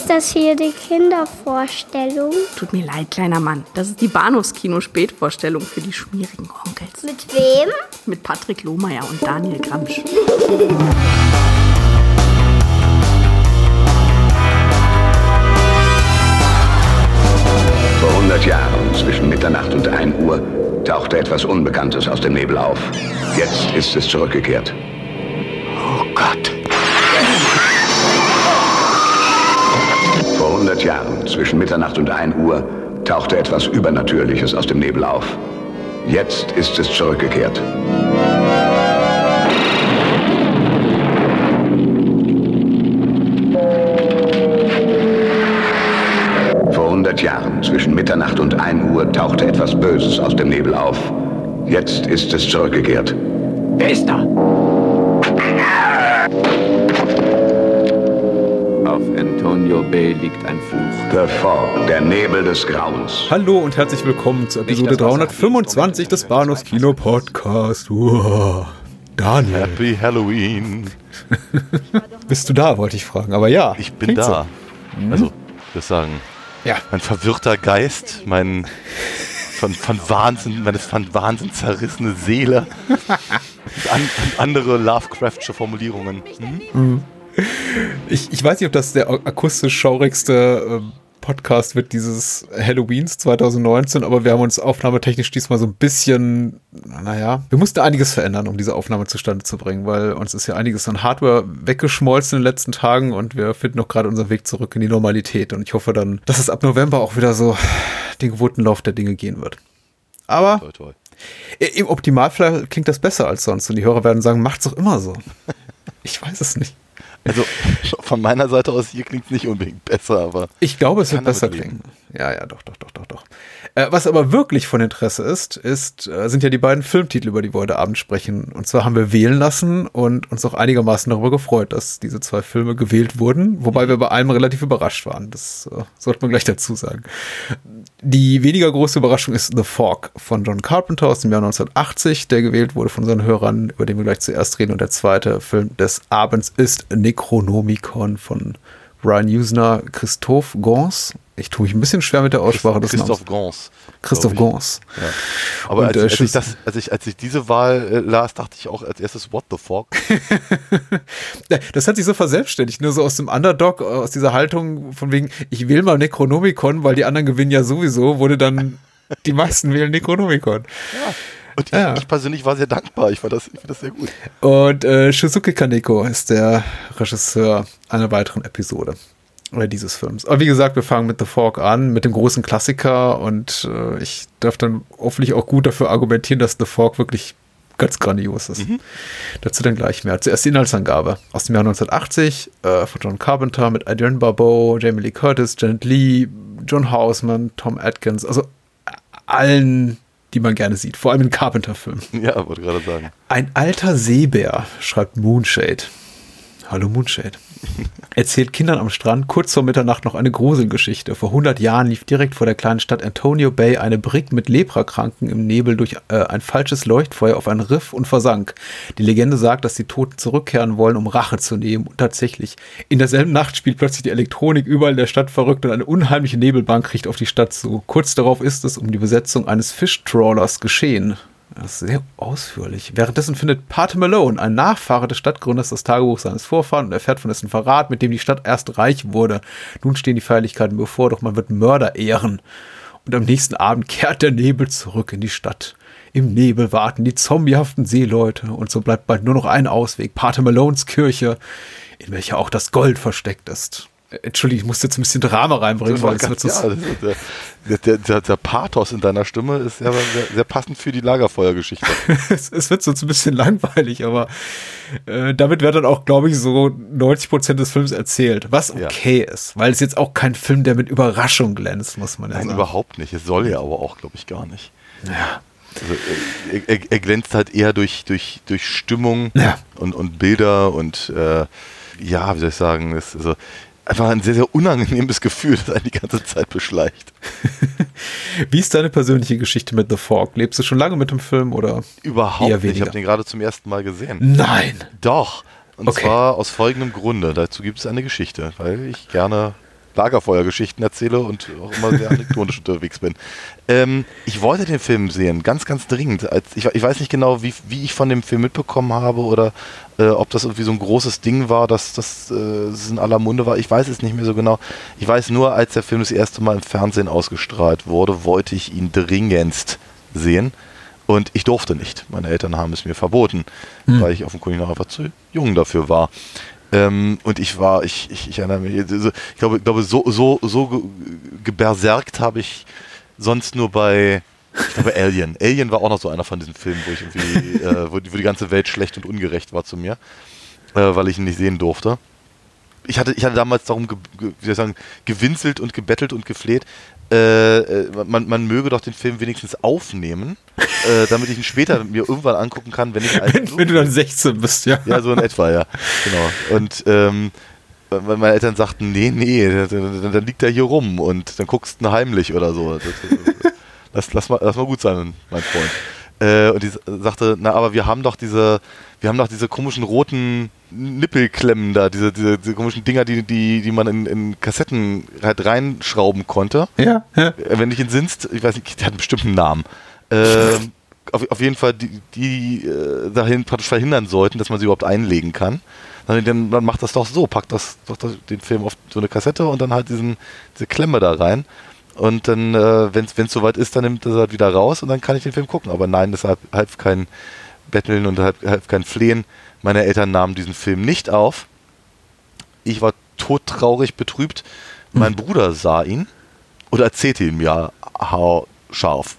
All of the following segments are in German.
Ist das hier die Kindervorstellung? Tut mir leid, kleiner Mann. Das ist die Bahnhofskino-Spätvorstellung für die schmierigen Onkels. Mit wem? Mit Patrick Lohmeier und Daniel Gramsch. Vor 100 Jahren, zwischen Mitternacht und 1 Uhr, tauchte etwas Unbekanntes aus dem Nebel auf. Jetzt ist es zurückgekehrt. 100 Jahren, zwischen Mitternacht und 1 Uhr, tauchte etwas Übernatürliches aus dem Nebel auf. Jetzt ist es zurückgekehrt. Vor 100 Jahren, zwischen Mitternacht und 1 Uhr, tauchte etwas Böses aus dem Nebel auf. Jetzt ist es zurückgekehrt. Wer ist da? Antonio Bay liegt ein Fluch. The Fog, der Nebel des Grauens. Hallo und herzlich willkommen zur Episode 325 des Bahnhofs Kino Podcast. Uah. Daniel, Happy Halloween. bist du da, wollte ich fragen. Aber ja, Ich bin da. so. Also, ich würde sagen, Ja, mein verwirrter Geist, mein von, von Wahnsinn, meine von Wahnsinn zerrissene Seele und, an, und andere Lovecraftsche Formulierungen. Hm? Ich, ich weiß nicht, ob das der akustisch schaurigste äh, Podcast wird dieses Halloweens 2019, aber wir haben uns aufnahmetechnisch diesmal so ein bisschen, naja, wir mussten einiges verändern, um diese Aufnahme zustande zu bringen, weil uns ist ja einiges an Hardware weggeschmolzen in den letzten Tagen und wir finden noch gerade unseren Weg zurück in die Normalität und ich hoffe dann, dass es ab November auch wieder so den gewohnten Lauf der Dinge gehen wird. Aber Toi, toi. im Optimalfall klingt das besser als sonst und die Hörer werden sagen, macht's doch immer so. Ich weiß es nicht. Also, von meiner Seite aus hier klingt es nicht unbedingt besser, aber Ich glaube, es wird besser klingen. Ja, ja, doch, doch, doch, doch, doch. Äh, was aber wirklich von Interesse ist, ist, äh, sind ja die beiden Filmtitel, über die wir heute Abend sprechen. Und zwar haben wir wählen lassen und uns auch einigermaßen darüber gefreut, dass diese zwei Filme gewählt wurden, wobei wir bei einem relativ überrascht waren. Das äh, sollte man gleich dazu sagen. Die weniger große Überraschung ist The Fog von John Carpenter aus dem Jahr 1980, der gewählt wurde von unseren Hörern, über den wir gleich zuerst reden. Und der zweite Film des Abends ist Necronomicon von Ryan Usner, Christophe Gans. Ich tue mich ein bisschen schwer mit der Aussprache des Christoph Namens. Gans. Christoph. Gans. Ja. Aber Und, als, äh, als, ich das, als, ich, als ich diese Wahl äh, las, dachte ich auch als erstes, what the fuck? Das hat sich so verselbstständigt, nur so aus dem Underdog, aus dieser Haltung von wegen, ich wähle mal Necronomicon, weil die anderen gewinnen ja sowieso, wurde dann die meisten wählen Necronomicon. Und ich, Ja. ich persönlich war sehr dankbar. Ich fand das, ich fand das sehr gut. Und äh, Shizuki Kaneko ist der Regisseur einer weiteren Episode oder dieses Films. Aber wie gesagt, wir fangen mit The Fork an, mit dem großen Klassiker und äh, ich darf dann hoffentlich auch gut dafür argumentieren, dass The Fork wirklich ganz grandios ist. Dazu dann gleich mehr. Zuerst die Inhaltsangabe aus dem Jahr 1980 äh, von John Carpenter mit Adrian Barbeau, Jamie Lee Curtis, Janet Lee, John Houseman, Tom Atkins, also allen, die man gerne sieht, vor allem in Carpenter-Filmen. Ja, wollte gerade sagen. Ein alter Seebär, schreibt Moonshade. Hallo Moonshade. Erzählt Kindern am Strand kurz vor Mitternacht noch eine Gruselgeschichte. Vor 100 Jahren lief direkt vor der kleinen Stadt Antonio Bay eine Brigg mit Leprakranken im Nebel durch äh, ein falsches Leuchtfeuer auf ein Riff und versank. Die Legende sagt, dass die Toten zurückkehren wollen, um Rache zu nehmen. Und tatsächlich, in derselben Nacht spielt plötzlich die Elektronik überall in der Stadt verrückt und eine unheimliche Nebelbank riecht auf die Stadt zu. Kurz darauf ist es um die Besetzung eines Fischtrawlers geschehen. Das ist sehr ausführlich. Währenddessen findet Pate Malone, ein Nachfahre des Stadtgründers, das Tagebuch seines Vorfahren und erfährt von dessen Verrat, mit dem die Stadt erst reich wurde. Nun stehen die Feierlichkeiten bevor, doch man wird Mörder ehren. Und am nächsten Abend kehrt der Nebel zurück in die Stadt. Im Nebel warten die zombiehaften Seeleute und so bleibt bald nur noch ein Ausweg, Pate Malones Kirche, in welcher auch das Gold versteckt ist. Äh, Entschuldigung, ich musste jetzt ein bisschen Drama reinbringen, Das weil es wird ja, das ist der, der, der, der Pathos in deiner Stimme ist sehr, sehr, sehr passend für die Lagerfeuergeschichte. es, es wird so ein bisschen langweilig, aber äh, damit wird dann auch, glaube ich, so 90 Prozent des Films erzählt, was Ja. okay ist, weil es jetzt auch kein Film, der mit Überraschung glänzt, muss man ja Nein, sagen. überhaupt nicht. Es soll ja aber auch, glaube ich, gar nicht. Also, er, er, er glänzt halt eher durch, durch, durch Stimmung Ja. und, und Bilder und äh, ja, wie soll ich sagen, es ist also einfach ein sehr, sehr unangenehmes Gefühl, das einen die ganze Zeit beschleicht. Wie ist deine persönliche Geschichte mit The Fork? Lebst du schon lange mit dem Film oder? Überhaupt nicht. Ich habe den gerade zum ersten Mal gesehen. Nein. Doch. Und Okay. zwar aus folgendem Grunde. Dazu gibt es eine Geschichte, weil ich gerne Lagerfeuergeschichten erzähle und auch immer sehr anekdotisch unterwegs bin. Ähm, ich wollte den Film sehen, ganz, ganz dringend. Ich, ich weiß nicht genau, wie, wie ich von dem Film mitbekommen habe oder äh, ob das irgendwie so ein großes Ding war, dass das äh, in aller Munde war. Ich weiß es nicht mehr so genau. Ich weiß nur, als der Film das erste Mal im Fernsehen ausgestrahlt wurde, wollte ich ihn dringendst sehen. Und ich durfte nicht. Meine Eltern haben es mir verboten, Hm. weil ich offenkundig noch einfach zu jung dafür war. Ähm, und ich war, ich, ich, ich erinnere mich, also, ich glaube, ich glaube so, so, so ge- geberserkt habe ich sonst nur bei, ich glaube, Alien. Alien war auch noch so einer von diesen Filmen, wo ich irgendwie, äh, wo, die- wo die ganze Welt schlecht und ungerecht war zu mir, äh, weil ich ihn nicht sehen durfte. Ich hatte, ich hatte damals darum ge, ge, wie soll ich sagen, gewinselt und gebettelt und gefleht, äh, äh, man, man möge doch den Film wenigstens aufnehmen, äh, damit ich ihn später mir irgendwann angucken kann, wenn ich Wenn, wenn du dann 16 bist, ja. ja, so in etwa, ja. Genau. Und ähm, weil meine Eltern sagten, nee, nee, dann, dann- liegt er hier rum und dann guckst du heimlich oder so. Das, lass, lass, mal, lass mal gut sein, mein Freund. Äh, und die sagte, na, aber wir haben doch diese, wir haben doch diese komischen roten Nippelklemmen da, diese, diese, diese komischen Dinger, die, die, die man in, in Kassetten halt reinschrauben konnte. Ja, ja. Äh, wenn dich entsinnst, ich weiß nicht, der hat einen bestimmten Namen. Ähm, auf, auf jeden Fall, die, die äh, dahin praktisch verhindern sollten, dass man sie überhaupt einlegen kann. Dann, dann, dann macht das doch so, packt das, doch den Film auf so eine Kassette und dann halt diesen, diese Klemme da rein. Und dann, äh, wenn es soweit ist, dann nimmt er halt wieder raus und dann kann ich den Film gucken. Aber nein, das half, kein Betteln und half, half kein Flehen. Meine Eltern nahmen diesen Film nicht auf. Ich war todtraurig, betrübt. Mein Bruder sah ihn und erzählte ihn mir haarscharf,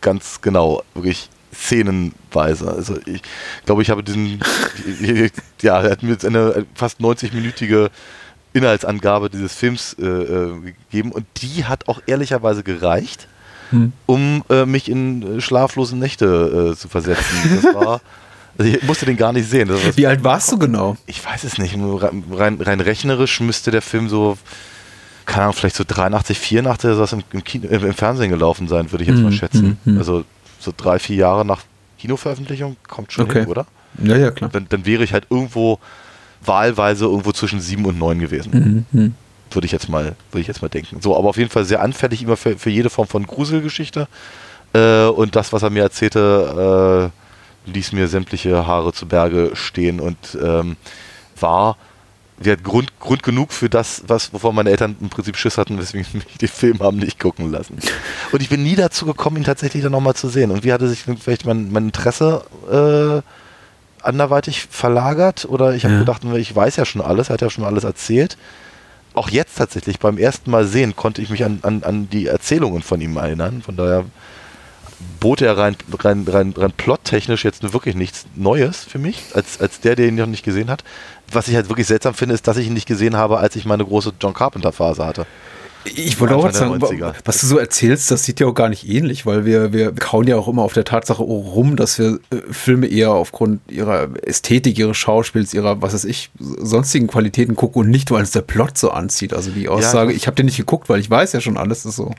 ganz genau, wirklich szenenweise. Also ich glaube, ich habe diesen, ja, er hat mir jetzt eine fast 90-minütige Inhaltsangabe dieses Films äh, äh, gegeben und die hat auch ehrlicherweise gereicht, Hm. um äh, mich in äh, schlaflose Nächte äh, zu versetzen. Das war, also ich musste den gar nicht sehen. Wie alt warst du genau? ich weiß es nicht. Rein, rein, rechnerisch müsste der Film so, keine Ahnung, vielleicht so 83, 84 oder sowas im, im, Kino, im Fernsehen gelaufen sein, würde ich jetzt mal Mhm, schätzen. mhm, mhm. Also so drei, vier Jahre nach Kinoveröffentlichung kommt schon Okay. hin, oder? Ja, ja, klar. Dann, dann wäre ich halt irgendwo wahlweise irgendwo zwischen sieben und neun gewesen. Mhm, mhm. Würde ich jetzt mal, würde ich jetzt mal denken. So, aber auf jeden Fall sehr anfällig immer für, für jede Form von Gruselgeschichte. Äh, und das, was er mir erzählte, äh, ließ mir sämtliche Haare zu Berge stehen und ähm, war der Grund, Grund genug für das, was, wovon meine Eltern im Prinzip Schiss hatten, weswegen mich den Film haben nicht gucken lassen. Und ich bin nie dazu gekommen, ihn tatsächlich dann nochmal zu sehen. Und wie hatte sich vielleicht mein, mein Interesse äh, anderweitig verlagert? Oder ich habe Ja. gedacht, ich weiß ja schon alles, er hat ja schon alles erzählt. Auch jetzt tatsächlich, beim ersten Mal sehen, konnte ich mich an, an, an die Erzählungen von ihm erinnern. Von daher bot er rein, rein, rein, rein plottechnisch jetzt wirklich nichts Neues für mich, als, als der, der ihn noch nicht gesehen hat. Was ich halt wirklich seltsam finde, ist, dass ich ihn nicht gesehen habe, als ich meine große John Carpenter-Phase hatte. Ich wollte auch sagen, 90er. was du so erzählst, das sieht ja auch gar nicht ähnlich, weil wir, wir kauen ja auch immer auf der Tatsache rum, dass wir äh, Filme eher aufgrund ihrer Ästhetik, ihres Schauspiels, ihrer, was weiß ich, sonstigen Qualitäten gucken und nicht, weil uns der Plot so anzieht. Also die Aussage, ich- ich habe den nicht geguckt, weil ich weiß ja schon alles, ist so.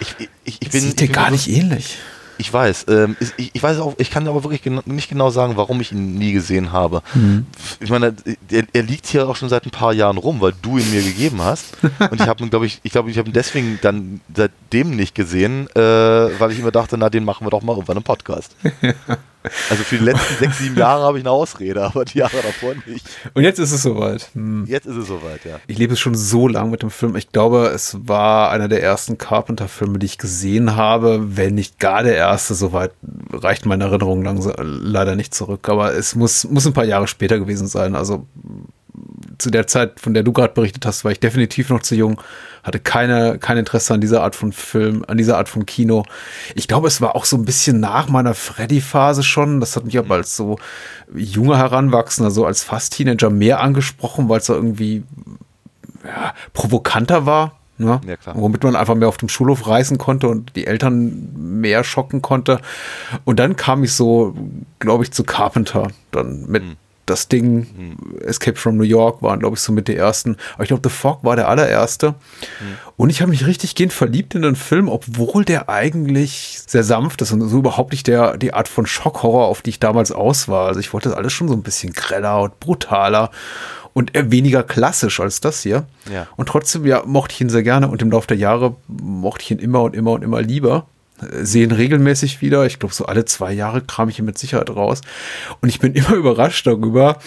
Ich, ich, ich bin, sieht dir gar nicht ähnlich. Ich weiß. Ähm, ich, ich weiß auch, ich kann aber wirklich gena nicht genau sagen, warum ich ihn nie gesehen habe. Mhm. Ich meine, er, er liegt hier auch schon seit ein paar Jahren rum, weil du ihn mir gegeben hast. Und ich habe ihn, glaube ich, ich glaube, ich habe ihn deswegen dann seitdem nicht gesehen, äh, weil ich immer dachte, na, den machen wir doch mal irgendwann im Podcast. Also für die letzten sechs, sieben Jahre habe ich eine Ausrede, aber die Jahre davor nicht. Und jetzt ist es soweit. Hm. Jetzt ist es soweit, ja. Ich lebe es schon so lang mit dem Film. Ich glaube, es war einer der ersten Carpenter-Filme, die ich gesehen habe. Wenn nicht gar der erste, soweit reicht meine Erinnerung langsam, leider nicht zurück. Aber es muss, muss ein paar Jahre später gewesen sein. Also zu der Zeit, von der du gerade berichtet hast, war ich definitiv noch zu jung, hatte keine, kein Interesse an dieser Art von Film, an dieser Art von Kino. Ich glaube, es war auch so ein bisschen nach meiner Freddy-Phase schon. Das hat mich aber als so junger Heranwachsender, so als fast Teenager mehr angesprochen, weil es so irgendwie ja, provokanter war. Ne? Ja, klar. Womit man einfach mehr auf dem Schulhof reisen konnte und die Eltern mehr schocken konnte. Und dann kam ich so, glaube ich, zu Carpenter. Dann mit das Ding, Escape from New York waren, glaube ich, so mit der ersten. Aber ich glaube, The Fog war der allererste. Und ich habe mich richtig gehend verliebt in den Film, obwohl der eigentlich sehr sanft ist und so überhaupt nicht der, die Art von Schockhorror, auf die ich damals aus war. Also ich wollte das alles schon so ein bisschen greller und brutaler. und eher weniger klassisch als das hier. Ja. Und trotzdem, ja, mochte ich ihn sehr gerne und im Laufe der Jahre mochte ich ihn immer und immer und immer lieber. Sehen regelmäßig wieder. Ich glaube, so alle zwei Jahre kram ich ihn mit Sicherheit raus. Und ich bin immer überrascht darüber,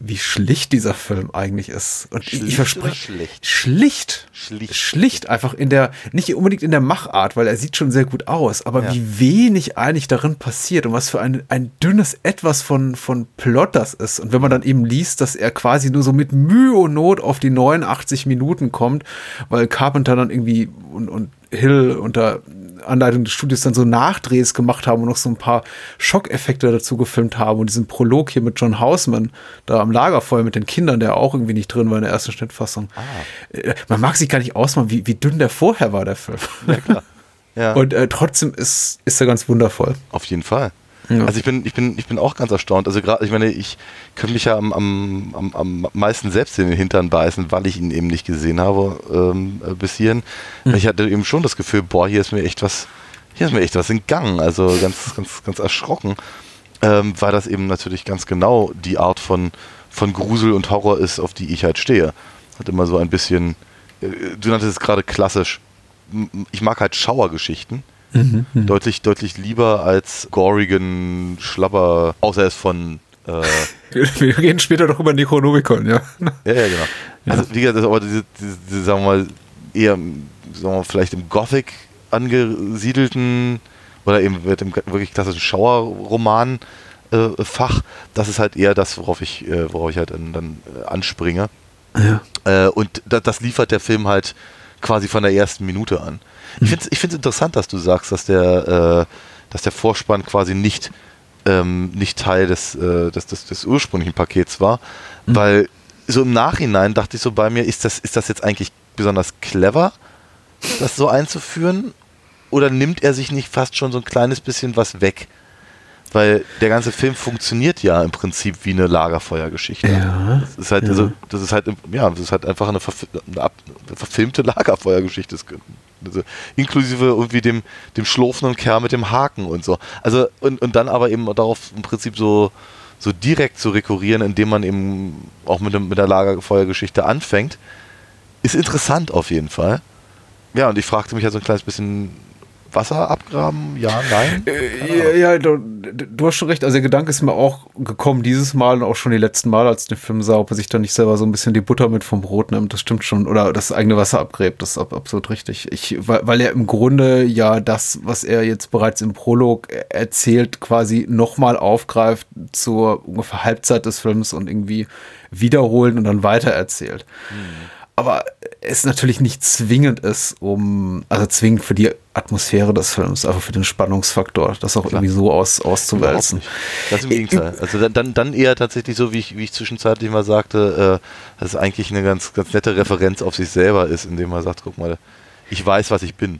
wie schlicht dieser Film eigentlich ist. Und ich- Schlicht ich verspreche. oder schlecht? Schlicht. Schlicht. Schlicht. Einfach in der, nicht unbedingt in der Machart, weil er sieht schon sehr gut aus, aber Ja. wie wenig eigentlich darin passiert und was für ein, ein dünnes Etwas von, von Plot das ist. Und wenn man dann eben liest, dass er quasi nur so mit Mühe und Not auf die 89 Minuten kommt, weil Carpenter dann irgendwie und, und Hill unter Anleitung des Studios dann so Nachdrehs gemacht haben und noch so ein paar Schockeffekte dazu gefilmt haben und diesen Prolog hier mit John Hausman da am Lagerfeuer mit den Kindern, der auch irgendwie nicht drin war in der ersten Schnittfassung. Äh, Man mag sich gar nicht ausmalen, wie, wie dünn der vorher war, der Film. Ja. Und äh, trotzdem ist, ist er ganz wundervoll. Auf jeden Fall. Ja. Also ich bin, ich bin, ich bin auch ganz erstaunt. Also gerade, ich meine, ich könnte mich ja am, am, am, am meisten selbst in den Hintern beißen, weil ich ihn eben nicht gesehen habe ähm, äh, bis hierhin. Ich hatte eben schon das Gefühl, boah, hier ist mir echt was, hier ist mir echt was in Gang. Also ganz, ganz, ganz erschrocken, ähm, weil das eben natürlich ganz genau die Art von, von Grusel und Horror ist, auf die ich halt stehe. Hat immer so ein bisschen, äh, du nanntest es gerade klassisch. Ich mag halt Schauergeschichten deutlich, deutlich lieber als gorigen Schlabber, außer er ist von. Äh, ja, Wir reden später doch über Necronomicon, ja. ja, genau. Also, wie gesagt, das ist aber diese, diese, diese, sagen wir mal, eher, sagen wir mal, vielleicht im Gothic angesiedelten oder eben mit dem wirklich klassischen Schauerroman-Fach, das ist halt eher das, worauf ich, äh, worauf ich halt dann, dann äh, anspringe. ja. Äh, und da, das liefert der Film halt quasi von der ersten Minute an. Ich finde es interessant, dass du sagst, dass der, äh, dass der Vorspann quasi nicht, ähm, nicht Teil des, äh, des, des, des ursprünglichen Pakets war, weil so im Nachhinein dachte ich so bei mir, ist das, ist das jetzt eigentlich besonders clever, das so einzuführen? Oder nimmt er sich nicht fast schon so ein kleines bisschen was weg? Weil der ganze Film funktioniert ja im Prinzip wie eine Lagerfeuergeschichte. Ja, Das ist halt, ja. also, das ist halt, ja, das ist halt einfach eine, verf eine, verfilmte Lagerfeuergeschichte. Also, inklusive irgendwie dem, dem schlurfenden Kerl mit dem Haken und so. Also, und, und dann aber eben darauf im Prinzip so, so direkt zu rekurrieren, indem man eben auch mit, dem, mit der Lagerfeuergeschichte anfängt, ist interessant auf jeden Fall. Ja, und ich fragte mich ja so ein kleines bisschen, Wasser abgraben? Ja, nein? Ja, ja du, du hast schon recht. Also der Gedanke ist mir auch gekommen dieses Mal und auch schon die letzten Mal, als ich den Film sah, ob er sich da nicht selber so ein bisschen die Butter mit vom Brot nimmt. Das stimmt schon. Oder das eigene Wasser abgräbt. Das ist ab, absolut richtig. Ich, weil, weil er im Grunde ja das, was er jetzt bereits im Prolog erzählt, quasi nochmal aufgreift zur ungefähr Halbzeit des Films und irgendwie wiederholen und dann weiter erzählt. Aber es natürlich nicht zwingend ist, um, also zwingend für die Atmosphäre des Films, aber für den Spannungsfaktor, das auch irgendwie so aus, auszuwälzen. Das im Gegenteil. Also dann, dann, dann eher tatsächlich so, wie ich, wie ich zwischenzeitlich mal sagte, äh, dass es eigentlich eine ganz, ganz nette Referenz auf sich selber ist, indem man sagt, guck mal, ich weiß, was ich bin.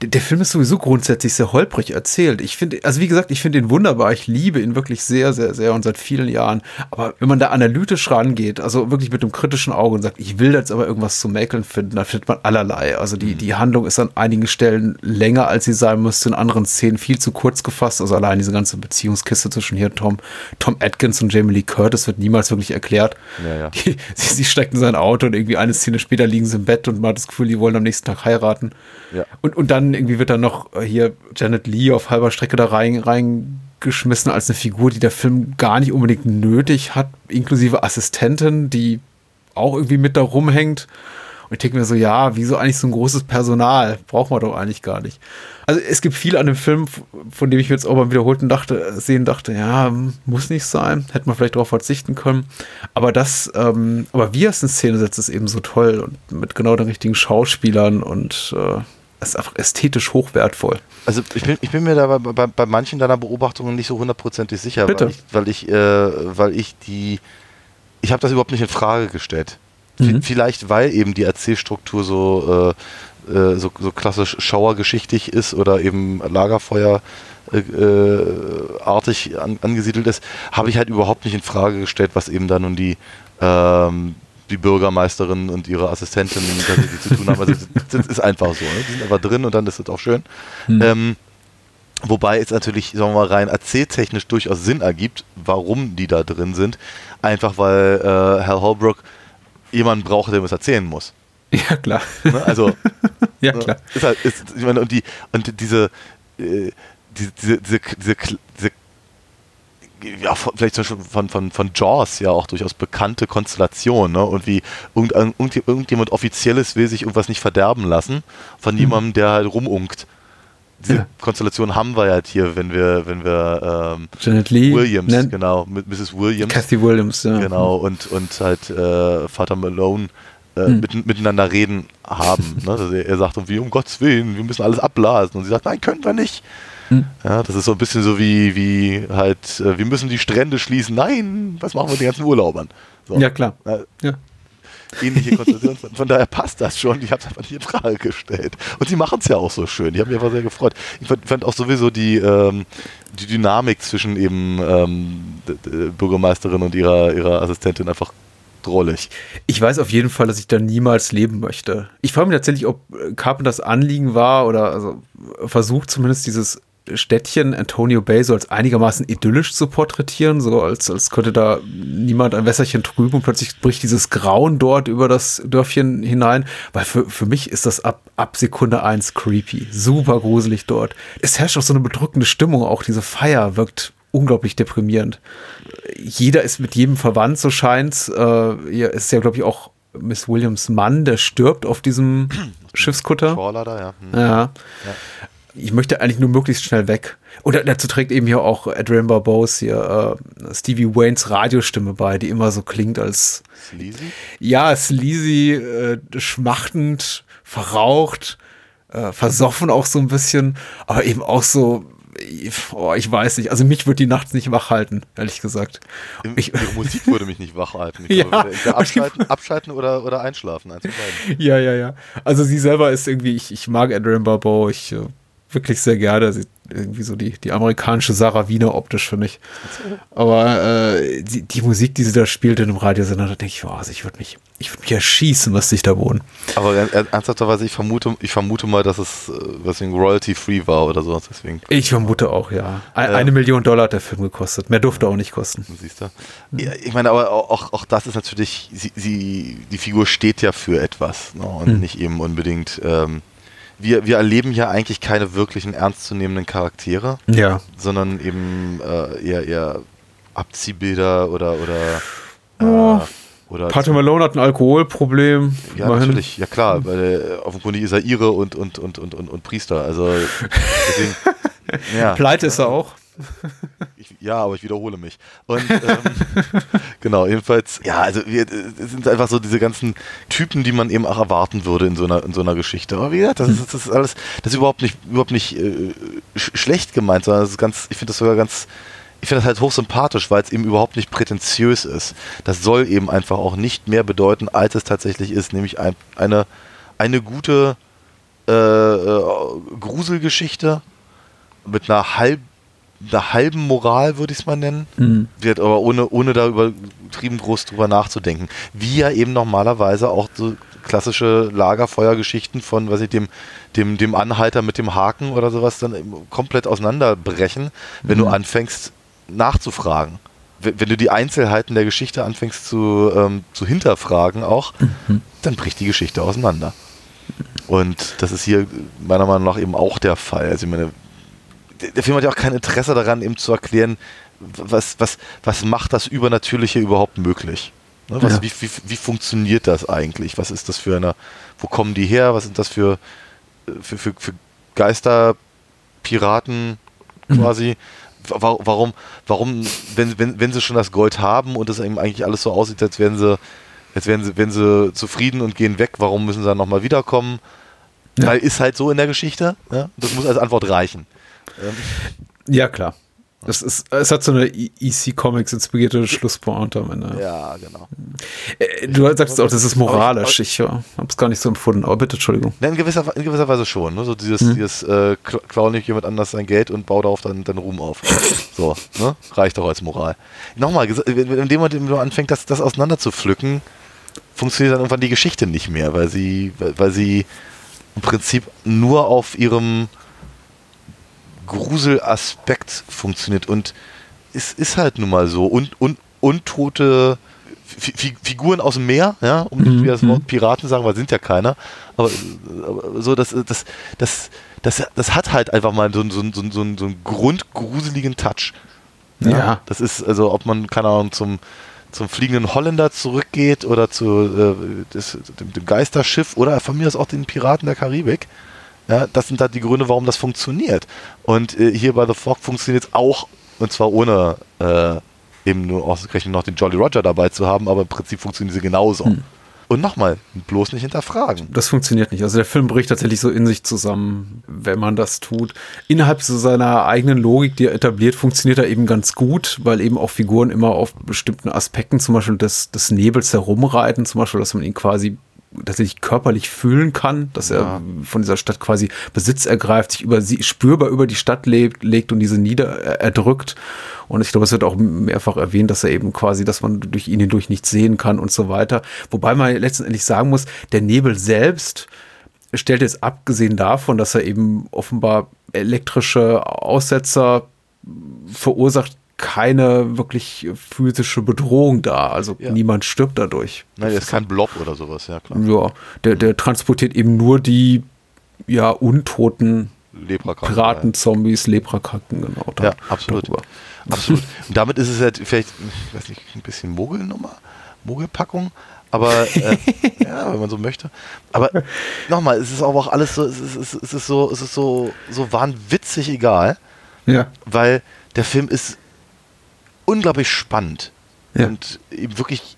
Der, der Film ist sowieso grundsätzlich sehr holprig erzählt. Ich finde, also wie gesagt, ich finde ihn wunderbar. Ich liebe ihn wirklich sehr, sehr, sehr und seit vielen Jahren. Aber wenn man da analytisch rangeht, also wirklich mit einem kritischen Auge und sagt, ich will jetzt aber irgendwas zu mäkeln finden, dann findet man allerlei. Also die, die Handlung ist an einigen Stellen länger, als sie sein müsste, in anderen Szenen viel zu kurz gefasst. Also allein diese ganze Beziehungskiste zwischen hier Tom, Tom Atkins und Jamie Lee Curtis wird niemals wirklich erklärt. Ja, ja. Die, sie, sie steckt in sein Auto und irgendwie eine Szene später liegen sie im Bett und man hat das Gefühl, die wollen am nächsten Tag heiraten. Ja. Und, und dann irgendwie wird dann noch äh, hier Janet Lee auf halber Strecke da rein, reingeschmissen als eine Figur, die der Film gar nicht unbedingt nötig hat, inklusive Assistentin, die auch irgendwie mit da rumhängt. Und ich denke mir so, ja, wieso eigentlich so ein großes Personal? Braucht man doch eigentlich gar nicht. Also es gibt viel an dem Film, von dem ich mir jetzt auch beim Wiederholten dachte, sehen dachte, ja, muss nicht sein, hätte man vielleicht darauf verzichten können. Aber das, ähm, aber wie er es in Szene setzt, ist eben so toll und mit genau den richtigen Schauspielern und äh, ist einfach ästhetisch hochwertvoll. Also ich bin, ich bin mir da bei, bei, bei manchen deiner Beobachtungen nicht so hundertprozentig sicher, Bitte. weil ich, weil ich, äh, weil ich die, ich habe das überhaupt nicht in Frage gestellt. Mhm. Vielleicht, weil eben die Erzählstruktur so, äh, äh, so, so klassisch schauergeschichtig ist oder eben Lagerfeuer äh, äh, artig an, angesiedelt ist, habe ich halt überhaupt nicht in Frage gestellt, was eben da nun die ähm, die Bürgermeisterin und ihre Assistentin tatsächlich zu tun haben. Also das, ist einfach so. Ne? Die sind einfach drin und dann ist das auch schön. Ähm, Wobei es natürlich, sagen wir mal, rein erzähltechnisch durchaus Sinn ergibt, warum die da drin sind. Einfach weil äh, Hal Holbrook jemanden braucht, der was erzählen muss. Ja, klar. Ne? Also, ja, klar. ist halt, ist, ich meine, und, die, und diese, äh, diese, diese, diese, diese, diese ja, vielleicht zum Beispiel von, von, von Jaws ja auch durchaus bekannte Konstellation, ne? Und wie irgend- irgendjemand Offizielles will sich irgendwas nicht verderben lassen von jemandem, der halt rumunkt. Diese Ja. Konstellation haben wir halt hier, wenn wir, wenn wir ähm, Janet Lee. Williams, nennt- genau, Mrs. Williams. Kathy Williams, ja. Genau, und, und halt äh, Vater Malone äh, Hm. mit, miteinander reden haben. Ne? Also er, er sagt irgendwie, um Gottes Willen, wir müssen alles abblasen. Und sie sagt, nein, können wir nicht. Hm. Ja, das ist so ein bisschen so wie, wie halt, äh, wir müssen die Strände schließen. Nein, was machen wir mit den ganzen Urlaubern? So. Ja, klar. Äh, Ja. ähnliche Konstellation. Von, von daher passt das schon. Ich habe es einfach nicht in Frage gestellt. Und sie machen es ja auch so schön. Ich habe mich einfach sehr gefreut. Ich fand, fand auch sowieso die, ähm, die Dynamik zwischen eben ähm, Bürgermeisterin und ihrer, ihrer Assistentin einfach drollig. Ich weiß auf jeden Fall, dass ich da niemals leben möchte. Ich frage mich tatsächlich, ob Carpenters Anliegen war oder also versucht zumindest dieses Städtchen Antonio Bay so als einigermaßen idyllisch zu porträtieren, so als, als könnte da niemand ein Wässerchen trüben und plötzlich bricht dieses Grauen dort über das Dörfchen hinein, weil für, für mich ist das ab, ab Sekunde eins creepy, super gruselig dort. Es herrscht auch so eine bedrückende Stimmung, auch diese Feier wirkt unglaublich deprimierend. Jeder ist mit jedem verwandt, so scheint's. Äh, ja, es ist ja, glaube ich, auch Miss Williams Mann, der stirbt auf diesem Schiffskutter. Trawler da, ja. Hm. Ja. Ich möchte eigentlich nur möglichst schnell weg. Und dazu trägt eben hier auch Adrian Barbeau hier äh, Stevie Waynes Radiostimme bei, die immer so klingt als Sleazy? ja, sleazy, äh, schmachtend, verraucht, äh, versoffen auch so ein bisschen, aber eben auch so, oh, ich weiß nicht, also mich wird die nachts nicht wach halten, ehrlich gesagt. Ich, Ihre Musik würde mich nicht wach halten. Ich Ja. glaube, abschalten, abschalten oder, oder einschlafen. Eins von beiden. ja, ja, ja. Also sie selber ist irgendwie, ich, ich mag Adrian Barbeau, ich äh, wirklich sehr gerne. Sie irgendwie so die, die amerikanische Sarah Wiener optisch für mich. Aber äh, die, die Musik, die sie da spielt in einem Radiosender, da denke ich, oh, also ich würde mich, ich würde mich erschießen, was ich da wohnen. Aber er- ernsthafterweise, ich vermute, ich vermute mal, dass es äh, deswegen royalty-free war oder sowas. Deswegen Ich vermute auch, ja. Ein, Ja. Eine Million Dollar hat der Film gekostet. Mehr durfte auch nicht kosten. Siehst du? Ja, ich meine, aber auch, auch das ist natürlich, sie, sie, die Figur steht ja für etwas ne? und Hm. nicht eben unbedingt. Ähm, wir, wir erleben ja eigentlich keine wirklichen ernstzunehmenden Charaktere, Ja. sondern eben äh, eher, eher Abziehbilder oder oder Oh. äh, oder Pater Malone hat ein Alkoholproblem. ja, immerhin. natürlich, ja klar, weil äh, offenkundig ist er Ire und, und, und, und, und, und Priester. Also deswegen, ja. Pleite ist er auch. Ich, ja, aber ich wiederhole mich. Und ähm, genau, jedenfalls, ja, also wir, sind einfach so diese ganzen Typen, die man eben auch erwarten würde in so einer, in so einer Geschichte. Aber wie gesagt, das ist, das ist alles, das ist überhaupt nicht, überhaupt nicht äh, sch schlecht gemeint, sondern das ist ganz, ich finde das sogar ganz, ich finde das halt hochsympathisch, weil es eben überhaupt nicht prätentiös ist. Das soll eben einfach auch nicht mehr bedeuten, als es tatsächlich ist, nämlich ein, eine, eine gute äh, äh, Gruselgeschichte mit einer halb einer halben Moral, würde ich es mal nennen. Mhm. Wird aber ohne, ohne da übertrieben groß drüber nachzudenken. Wie ja eben normalerweise auch so klassische Lagerfeuergeschichten von, weiß ich, dem, dem, dem Anhalter mit dem Haken oder sowas dann komplett auseinanderbrechen, wenn du anfängst nachzufragen. Wenn, wenn du die Einzelheiten der Geschichte anfängst zu, ähm, zu hinterfragen auch, dann bricht die Geschichte auseinander. Und das ist hier meiner Meinung nach eben auch der Fall. Also ich meine, der Film hat ja auch kein Interesse daran, eben zu erklären, was, was, was macht das Übernatürliche überhaupt möglich? Ne, was, Ja. wie, wie, wie funktioniert das eigentlich? Was ist das für eine, wo kommen die her? Was sind das für, für, für, für Geister, Piraten quasi? Wa- Warum, warum wenn, wenn, wenn sie schon das Gold haben und es eben eigentlich alles so aussieht, als wären sie, als wären sie, wären sie zufrieden und gehen weg, warum müssen sie dann nochmal wiederkommen? Ja. Weil ist halt so in der Geschichte. Ja? Das muss als Antwort reichen. Ja, klar. Das ist, es hat so eine EC Comics inspirierte Schlusspointe am Ende. Ja, genau. Äh, Du sagst auch, das ist moralisch. Ich äh, habe es gar nicht so empfunden. Aber bitte, Entschuldigung. In, gewisser, in gewisser Weise schon. Ne? So dieses, dieses äh, kl- klau nicht jemand anders sein Geld und bau darauf dann, dann Ruhm auf. So, ne? Reicht doch als Moral. Nochmal, in dem Moment, in dem du anfängst, das, das auseinander zu pflücken, funktioniert dann irgendwann die Geschichte nicht mehr, weil sie, weil, weil sie im Prinzip nur auf ihrem Gruselaspekt funktioniert. Und es ist halt nun mal so. Und, und untote Fi- Fi- Figuren aus dem Meer, ja, um nicht wieder das Wort Piraten sagen, weil sind ja keiner. Aber, aber so, das, das, das, das, das hat halt einfach mal so, einen- so, einen- so, einen- so, einen- so einen grundgruseligen Touch. Ja. Das ist, also ob man, keine Ahnung, zum, zum fliegenden Holländer zurückgeht oder zu äh, das, dem, dem Geisterschiff oder von mir aus auch den Piraten der Karibik. Ja, das sind halt die Gründe, warum das funktioniert. Und äh, hier bei The Fog funktioniert es auch, und zwar ohne äh, eben nur ausgerechnet noch den Jolly Roger dabei zu haben, aber im Prinzip funktionieren sie genauso. Und nochmal, bloß nicht hinterfragen. Das funktioniert nicht. Also der Film bricht tatsächlich so in sich zusammen, wenn man das tut. Innerhalb so seiner eigenen Logik, die er etabliert, funktioniert er eben ganz gut, weil eben auch Figuren immer auf bestimmten Aspekten, zum Beispiel des, des Nebels herumreiten, zum Beispiel, dass man ihn quasi tatsächlich körperlich fühlen kann, dass er von dieser Stadt quasi Besitz ergreift, sich über sie spürbar über die Stadt lebt, legt und diese nieder äh, erdrückt. Und ich glaube, es wird auch mehrfach erwähnt, dass er eben quasi, dass man durch ihn hindurch nichts sehen kann und so weiter. Wobei man letztendlich sagen muss, der Nebel selbst stellt jetzt abgesehen davon, dass er eben offenbar elektrische Aussetzer verursacht, keine wirklich physische Bedrohung dar. Also Ja. niemand stirbt dadurch. Nein, der ist kein Blob oder sowas, ja klar. Ja, der, der transportiert eben nur die ja untoten Leprakranken. Piraten, Zombies, Leprakacken, genau. da- Ja, absolut. darüber. Absolut. Und damit ist es halt vielleicht, ich weiß nicht, ein bisschen Mogelnummer, Mogelpackung, aber äh, ja, wenn man so möchte. Aber nochmal, es ist auch alles so, es ist, es ist, es ist so, es ist so, so wahnwitzig egal, Ja. weil der Film ist unglaublich spannend Ja. und eben wirklich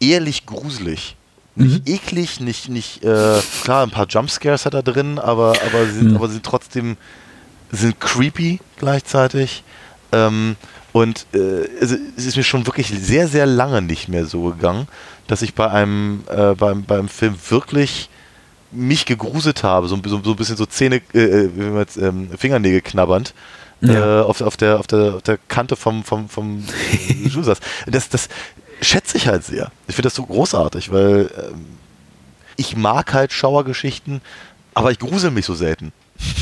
ehrlich gruselig. Nicht eklig, nicht, nicht, äh, klar, ein paar Jumpscares hat er drin, aber, aber, sie sind, Mhm. aber sie sind trotzdem, sind creepy gleichzeitig. Ähm, und äh, es ist mir schon wirklich sehr, sehr lange nicht mehr so gegangen, dass ich bei einem, äh, beim, beim Film wirklich mich gegruselt habe, so, ein- so, so ein bisschen so Zähne, äh, äh, wie man jetzt, ähm, Fingernägel knabbernd. Ja. Äh, auf, auf, der, auf, der, auf der Kante vom, vom, vom Schuh saß. Das, das schätze ich halt sehr. Ich finde das so großartig, weil ähm, ich mag halt Schauergeschichten, aber ich grusel mich so selten.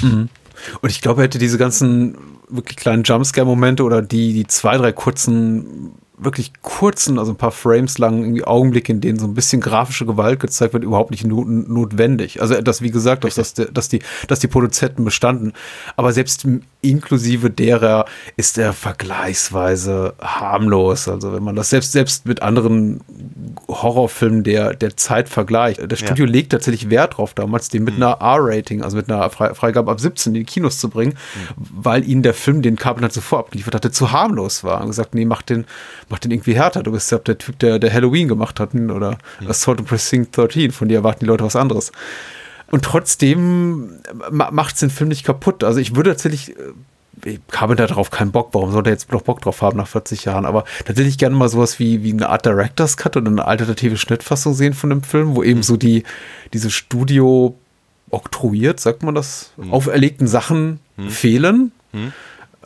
Und ich glaube, er hätte diese ganzen wirklich kleinen Jumpscare-Momente oder die, die zwei, drei kurzen, wirklich kurzen, also ein paar Frames lang irgendwie Augenblicke, in denen so ein bisschen grafische Gewalt gezeigt wird, überhaupt nicht no notwendig. Also das, wie gesagt, dass, das, dass, die, dass die Produzenten bestanden. Aber selbst inklusive derer ist er vergleichsweise harmlos. Also wenn man das selbst, selbst mit anderen Horrorfilmen der, der Zeit vergleicht. Das Studio legt tatsächlich Wert drauf, damals den mit einer R-Rating, also mit einer Fre Freigabe ab 17 in die Kinos zu bringen, weil ihnen der Film, den Carpenter zuvor abgeliefert hatte, zu harmlos war. Und gesagt, nee, mach den, mach den irgendwie härter. Du bist ja der Typ, der, der Halloween gemacht hat oder Assault on Precinct 13. Von dir erwarten die Leute was anderes. Und trotzdem macht es den Film nicht kaputt. Also ich würde tatsächlich, äh, ich habe da drauf keinen Bock. Warum sollte er jetzt noch Bock drauf haben nach 40 Jahren? Aber tatsächlich gerne mal sowas wie, wie eine Art Director's Cut oder eine alternative Schnittfassung sehen von dem Film, wo eben so die, diese Studio oktroyiert, sagt man das, auferlegten Sachen fehlen,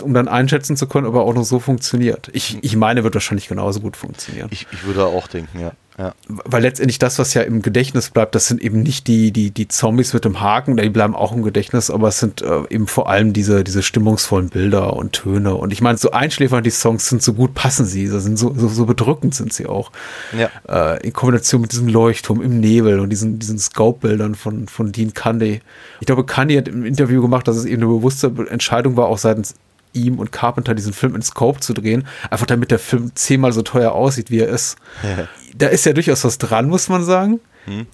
um dann einschätzen zu können, ob er auch noch so funktioniert. Ich, ich meine, wird wahrscheinlich genauso gut funktionieren. Ich, ich würde auch denken, ja. Ja. Weil letztendlich das, was ja im Gedächtnis bleibt, das sind eben nicht die, die, die Zombies mit dem Haken, die bleiben auch im Gedächtnis, aber es sind äh, eben vor allem diese, diese stimmungsvollen Bilder und Töne. Und ich meine, so einschläfernd die Songs sind, so gut passen sie, so, sind so, so, so bedrückend sind sie auch. Ja. Äh, in Kombination mit diesem Leuchtturm im Nebel und diesen, diesen Scope-Bildern von, von Dean Candy. Ich glaube, Candy hat im Interview gemacht, dass es eben eine bewusste Entscheidung war, auch seitens ihm und Carpenter diesen Film in Scope zu drehen, einfach damit der Film zehnmal so teuer aussieht, wie er ist. da ist ja durchaus was dran, muss man sagen.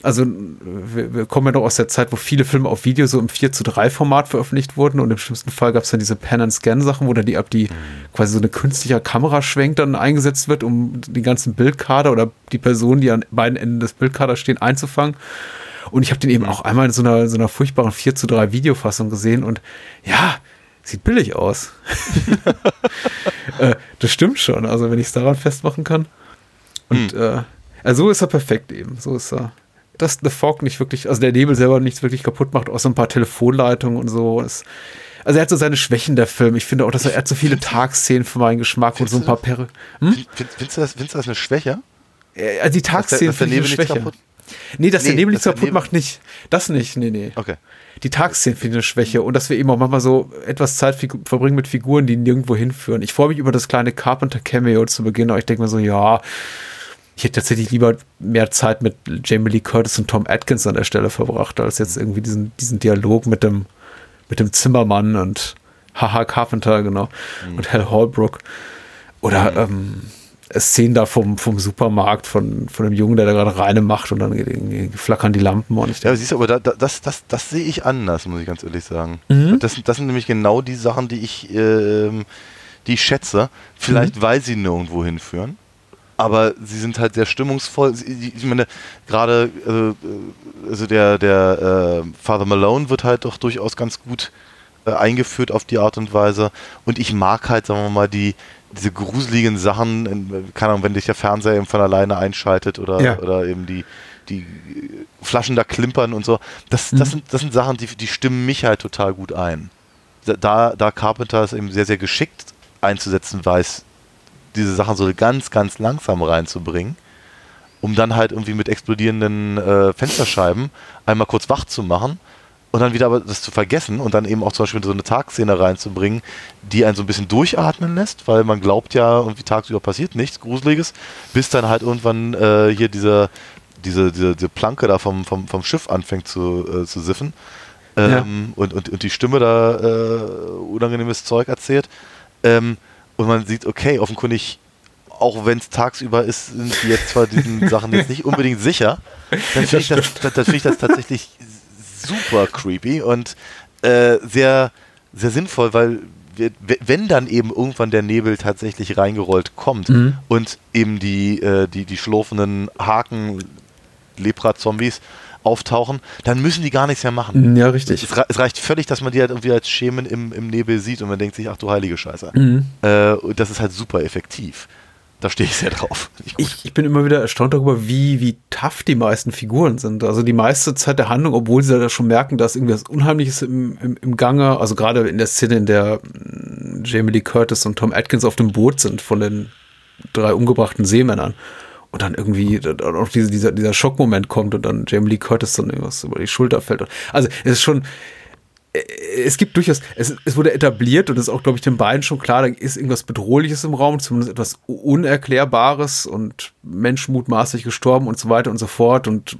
Also wir, wir kommen ja noch aus der Zeit, wo viele Filme auf Video so im 4 zu 3 Format veröffentlicht wurden und im schlimmsten Fall gab es dann diese Pan-and-Scan-Sachen, wo dann die ab die quasi so eine künstliche Kameraschwenk dann eingesetzt wird, um den ganzen Bildkader oder die Personen, die an beiden Enden des Bildkaders stehen, einzufangen. Und ich habe den eben auch einmal in so einer, so einer furchtbaren 4 zu 3 Videofassung gesehen und ja, sieht billig aus. äh, das stimmt schon, also wenn ich es daran festmachen kann. Und äh, also so ist er perfekt eben. So ist er. Dass The Fog nicht wirklich, also der Nebel selber nichts wirklich kaputt macht, außer ein paar Telefonleitungen und so. Es, also er hat so seine Schwächen, der Film. Ich finde auch, dass er, er hat so viele Tagszenen für meinen Geschmack und so ein paar Perre. Hm? Find, findest, du das, findest du das eine Schwäche? Also die der, Tagszenen der finde ich Nebel eine Schwäche. kaputt? Nee, dass der Nee, Nebel dass nichts der kaputt Nebel- macht, nicht. Das nicht, nee, nee. Okay. Die Tagsszenen finde ich eine Schwäche und dass wir eben auch manchmal so etwas Zeit verbringen mit Figuren, die nirgendwo hinführen. Ich freue mich über das kleine Carpenter-Cameo zu Beginn, aber ich denke mir so, ja, ich hätte tatsächlich lieber mehr Zeit mit Jamie Lee Curtis und Tom Atkins an der Stelle verbracht, als jetzt irgendwie diesen, diesen Dialog mit dem, mit dem Zimmermann und Haha Carpenter, genau, und Hal Holbrook. Oder ähm, Szenen da vom, vom Supermarkt von, von dem Jungen, der da gerade reine macht und dann flackern die Lampen und ich Ja, aber denke, siehst du, aber da, da, das, das, das sehe ich anders, muss ich ganz ehrlich sagen. Mhm. Das, sind- das sind nämlich genau die Sachen, die ich, ähm, die ich schätze. Vielleicht, Mhm. weil sie nirgendwo hinführen. Aber sie sind halt sehr stimmungsvoll. Ich meine, gerade äh, also der, der äh, Father Malone wird halt doch durchaus ganz gut äh, eingeführt auf die Art und Weise. Und ich mag halt, sagen wir mal, die diese gruseligen Sachen, in, keine Ahnung, wenn dich der Fernseher eben von alleine einschaltet oder, Ja. oder eben die, die Flaschen da klimpern und so. Das, das, Mhm. sind, das sind Sachen, die, die stimmen mich halt total gut ein. Da, da Carpenter es eben sehr, sehr geschickt einzusetzen weiß, diese Sachen so ganz, ganz langsam reinzubringen, um dann halt irgendwie mit explodierenden äh, Fensterscheiben einmal kurz wach zu machen und dann wieder aber das zu vergessen und dann eben auch zum Beispiel so eine Tagszene reinzubringen, die einen so ein bisschen durchatmen lässt, weil man glaubt ja, irgendwie tagsüber passiert nichts Gruseliges, bis dann halt irgendwann äh, hier diese, diese, diese, diese Planke da vom, vom, vom Schiff anfängt zu, äh, zu siffen. Ähm, und, und, und die Stimme da äh, unangenehmes Zeug erzählt. Ähm, und man sieht, okay, offenkundig, auch wenn es tagsüber ist, sind die jetzt zwar diesen Sachen jetzt nicht unbedingt sicher, dann finde ich, das, dann, dann find ich das tatsächlich super creepy und äh, sehr, sehr sinnvoll, weil wir, wenn dann eben irgendwann der Nebel tatsächlich reingerollt kommt Mhm. und eben die, äh, die, die schlurfenden Haken, Lepra-Zombies auftauchen, dann müssen die gar nichts mehr machen. ja, richtig. Es, es reicht völlig, dass man die halt irgendwie als Schemen im, im Nebel sieht und man denkt sich, ach du heilige Scheiße. Mhm. Äh, und das ist halt super effektiv. Da stehe ich sehr drauf. Ich. Ich, bin immer wieder erstaunt darüber, wie, wie tough die meisten Figuren sind. Also die meiste Zeit der Handlung, obwohl sie da schon merken, dass irgendwie was Unheimliches im, im, im Gange, also gerade in der Szene, in der mm, Jamie Lee Curtis und Tom Atkins auf dem Boot sind von den drei umgebrachten Seemännern. Und dann irgendwie auch diese, dieser, dieser Schockmoment kommt und dann Jamie Lee Curtis dann irgendwas über die Schulter fällt. Also es ist schon, es gibt durchaus, es, es wurde etabliert und ist auch, glaube ich, den beiden schon klar, da ist irgendwas Bedrohliches im Raum, zumindest etwas Unerklärbares und Mensch mutmaßlich gestorben und so weiter und so fort und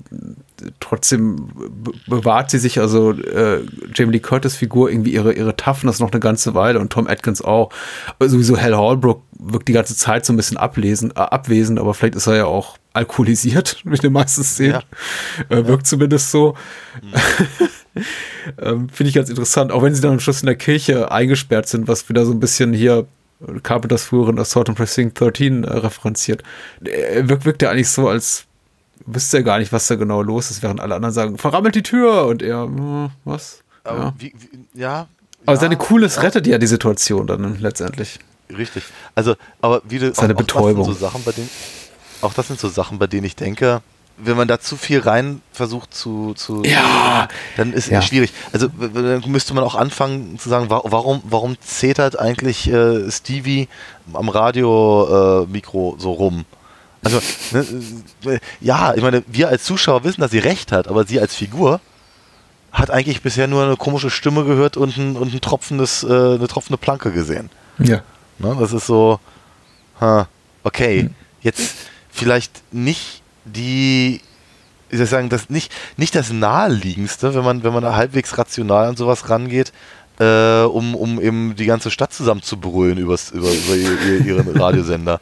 trotzdem be- bewahrt sie sich, also äh, Jamie Lee Curtis Figur irgendwie ihre, ihre Toughness noch eine ganze Weile und Tom Atkins auch. Aber sowieso Hal Holbrook wirkt die ganze Zeit so ein bisschen ablesen, äh, abwesend, aber vielleicht ist er ja auch alkoholisiert mit den meisten Szenen. Äh, wirkt zumindest so. ähm, Finde ich ganz interessant, auch wenn sie dann am Schluss in der Kirche eingesperrt sind, was wieder so ein bisschen hier äh, Carpenters früheren Assault on Precinct 13 äh, referenziert. Er wirkt, wirkt er eigentlich so, als wüsste er gar nicht, was da genau los ist, während alle anderen sagen, verrammelt die Tür und er, hm, was? Aber Ja. wie, wie, ja. Aber ja, seine Coolness ja, rettet ja die Situation dann letztendlich. Richtig. Also, aber wie du Seine auch, auch Betäubung. Das sind so Sachen, bei denen, auch das sind so Sachen, bei denen ich denke, wenn man da zu viel rein versucht zu, zu Ja. dann ist Ja. es schwierig. Also dann müsste man auch anfangen zu sagen, wa- warum, warum zetert eigentlich äh, Stevie am Radio äh, so rum? Also, ne, äh, ja, ich meine, wir als Zuschauer wissen, dass sie recht hat, aber sie als Figur hat eigentlich bisher nur eine komische Stimme gehört und ein, und ein tropfendes, äh, eine tropfende Planke gesehen. Ja. Ne? Das ist so, ha, okay, jetzt vielleicht nicht die, wie soll ich sagen, das nicht, nicht das naheliegendste, wenn man, wenn man da halbwegs rational an sowas rangeht, äh, um, um eben die ganze Stadt zusammen zu brüllen übers, über, über ihr, ihr, ihren Radiosender.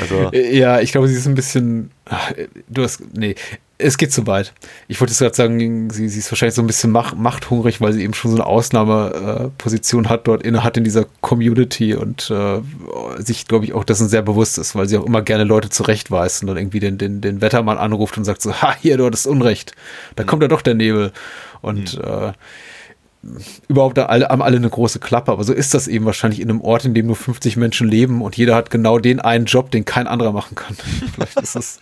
Also, Ja, ich glaube, sie ist ein bisschen. ach, Du hast. Nee, es geht zu weit. Ich wollte jetzt gerade sagen, sie, sie ist wahrscheinlich so ein bisschen mach, machthungrig, weil sie eben schon so eine Ausnahmeposition hat, dort inne hat in dieser Community und äh, sich, glaube ich, auch dessen sehr bewusst ist, weil sie auch immer gerne Leute zurechtweist und dann irgendwie den, den, den Wettermann anruft und sagt so, ha, hier, du hattest Unrecht. Da kommt ja doch der Nebel. Und äh, überhaupt da alle, haben alle eine große Klappe, aber so ist das eben wahrscheinlich in einem Ort, in dem nur 50 Menschen leben und jeder hat genau den einen Job, den kein anderer machen kann. Vielleicht ist es.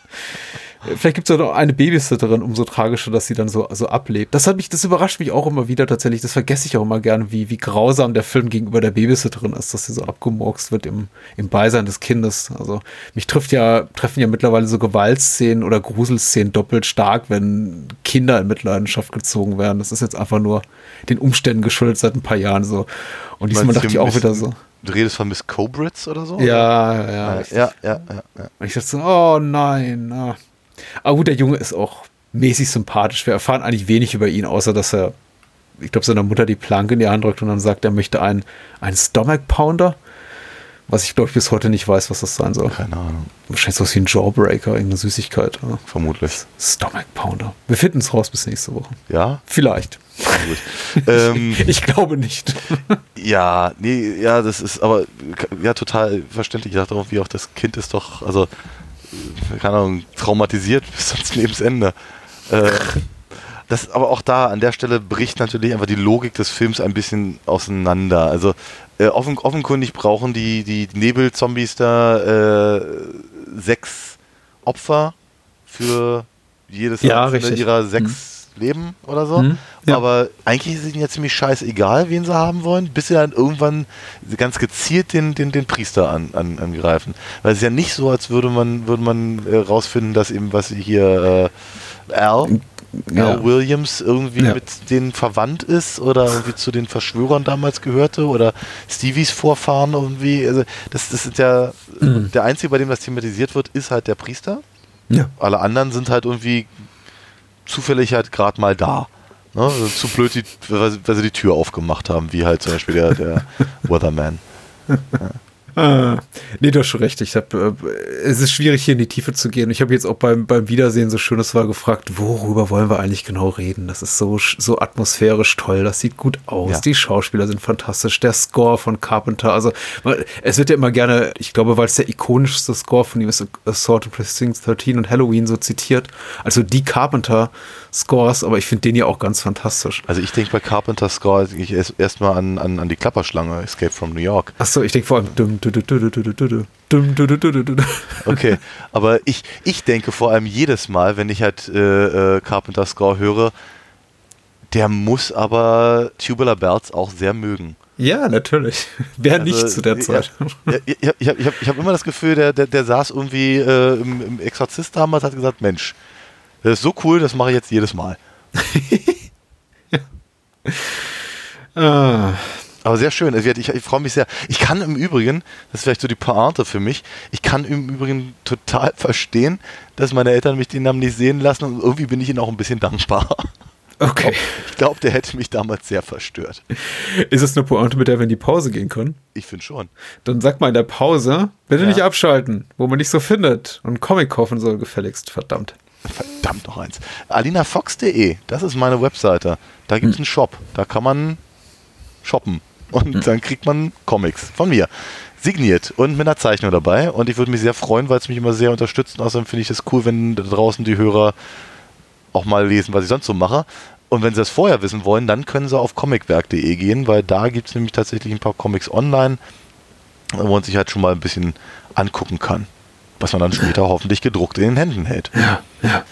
Vielleicht gibt es ja noch eine Babysitterin, umso tragischer, dass sie dann so, so ablebt. Das hat mich, das überrascht mich auch immer wieder tatsächlich. Das vergesse ich auch immer gerne, wie, wie grausam der Film gegenüber der Babysitterin ist, dass sie so abgemurkst wird im, im Beisein des Kindes. Also mich trifft ja, treffen ja mittlerweile so Gewaltszenen oder Gruselszenen doppelt stark, wenn Kinder in Mitleidenschaft gezogen werden. Das ist jetzt einfach nur den Umständen geschuldet seit ein paar Jahren so. Und diesmal dachte ich auch wieder so. Du redest von Miss Cobritz oder so? Ja, ja, ja. Ja, ja, ja, ja. Und ich dachte so, oh nein. Ah. Aber gut, der Junge ist auch mäßig sympathisch. Wir erfahren eigentlich wenig über ihn, außer dass er, ich glaube, seiner Mutter die Planke in die Hand drückt und dann sagt, er möchte einen, einen Stomach Pounder. Was ich, glaube ich, bis heute nicht weiß, was das sein soll. Keine Ahnung, Wahrscheinlich so wie ein Jawbreaker, irgendeine Süßigkeit. Ja. vermutlich. Stomach Pounder. Wir finden es raus bis nächste Woche. Ja, Vielleicht. gut. ähm, Ich glaube nicht. ja, nee, ja, das ist aber ja total verständlich. Ich dachte auch, wie auch das Kind ist doch, also, keine Ahnung, traumatisiert bis ans Lebensende. Äh, das, aber auch da, an der Stelle bricht natürlich einfach die Logik des Films ein bisschen auseinander. Also äh, offen, offenkundig brauchen die, die Nebelzombies da äh, sechs Opfer für jedes Ja, einzelne ihrer sechs Leben oder so. Mhm. Ja. Aber eigentlich ist es ihnen ja ziemlich scheißegal, wen sie haben wollen, bis sie dann irgendwann ganz gezielt den, den, den Priester an, an, angreifen. Weil es ist ja nicht so, als würde man, würde man äh, rausfinden, dass eben, was hier äh, Al, Ja. Al Williams irgendwie Ja. mit denen verwandt ist oder irgendwie zu den Verschwörern damals gehörte oder Stevies Vorfahren irgendwie. Also das, das ist ja Mhm. der einzige, bei dem das thematisiert wird, ist halt der Priester. Ja. Alle anderen sind halt irgendwie zufällig halt gerade mal da. Ne? Also zu blöd, die, weil, sie- weil sie die Tür aufgemacht haben, wie halt zum Beispiel der, der Weatherman. Ah, nee, du hast schon recht. Ich hab, äh, es ist schwierig, hier in die Tiefe zu gehen. Ich habe jetzt auch beim, beim Wiedersehen so schön es war gefragt, worüber wollen wir eigentlich genau reden? Das ist so, so atmosphärisch toll, das sieht gut aus, Ja. die Schauspieler sind fantastisch, der Score von Carpenter, also es wird ja immer gerne, ich glaube, weil es der ikonischste Score von ihm ist, Assault on Precinct 13 und Halloween so zitiert, also die Carpenter-Scores, aber ich finde den ja auch ganz fantastisch. Also ich denke bei Carpenter Score ich erst erstmal an, an, an die Klapperschlange, Escape from New York. Achso, ich denke vor allem dum, Okay, aber ich, ich denke vor allem jedes Mal, wenn ich halt äh, äh, Carpenter Score höre, der muss aber Tubular Bells auch sehr mögen. Ja, natürlich. Wer nicht Also, zu der ja, Zeit. Ja, ja, ich habe ich hab, ich hab immer das Gefühl, der, der, der saß irgendwie äh, im, im Exorzist damals hat gesagt, Mensch, das ist so cool, das mache ich jetzt jedes Mal. Ah, Aber sehr schön. Also Ich, ich freue mich sehr. Ich kann im Übrigen, das ist vielleicht so die Pointe für mich, ich kann im Übrigen total verstehen, dass meine Eltern mich den Namen nicht sehen lassen und irgendwie bin ich ihnen auch ein bisschen dankbar. okay. Ich glaube, der hätte mich damals sehr verstört. Ist es eine Pointe, mit der wir in die Pause gehen können? Ich finde schon. Dann sag mal in der Pause, bitte Ja. nicht abschalten, wo man nicht so findet. Und Comic kaufen soll gefälligst, verdammt. Verdammt noch eins. alinafox.de, das ist meine Webseite. Da gibt es einen Shop. Da kann man shoppen. Und dann kriegt man Comics von mir. Signiert und mit einer Zeichnung dabei. Und ich würde mich sehr freuen, weil es mich immer sehr unterstützt. Und außerdem finde ich es cool, wenn da draußen die Hörer auch mal lesen, was ich sonst so mache. Und wenn sie das vorher wissen wollen, dann können sie auf comicwerk.de gehen, weil da gibt es nämlich tatsächlich ein paar Comics online, wo man sich halt schon mal ein bisschen angucken kann. Was man dann später hoffentlich gedruckt in den Händen hält. Ja, ja.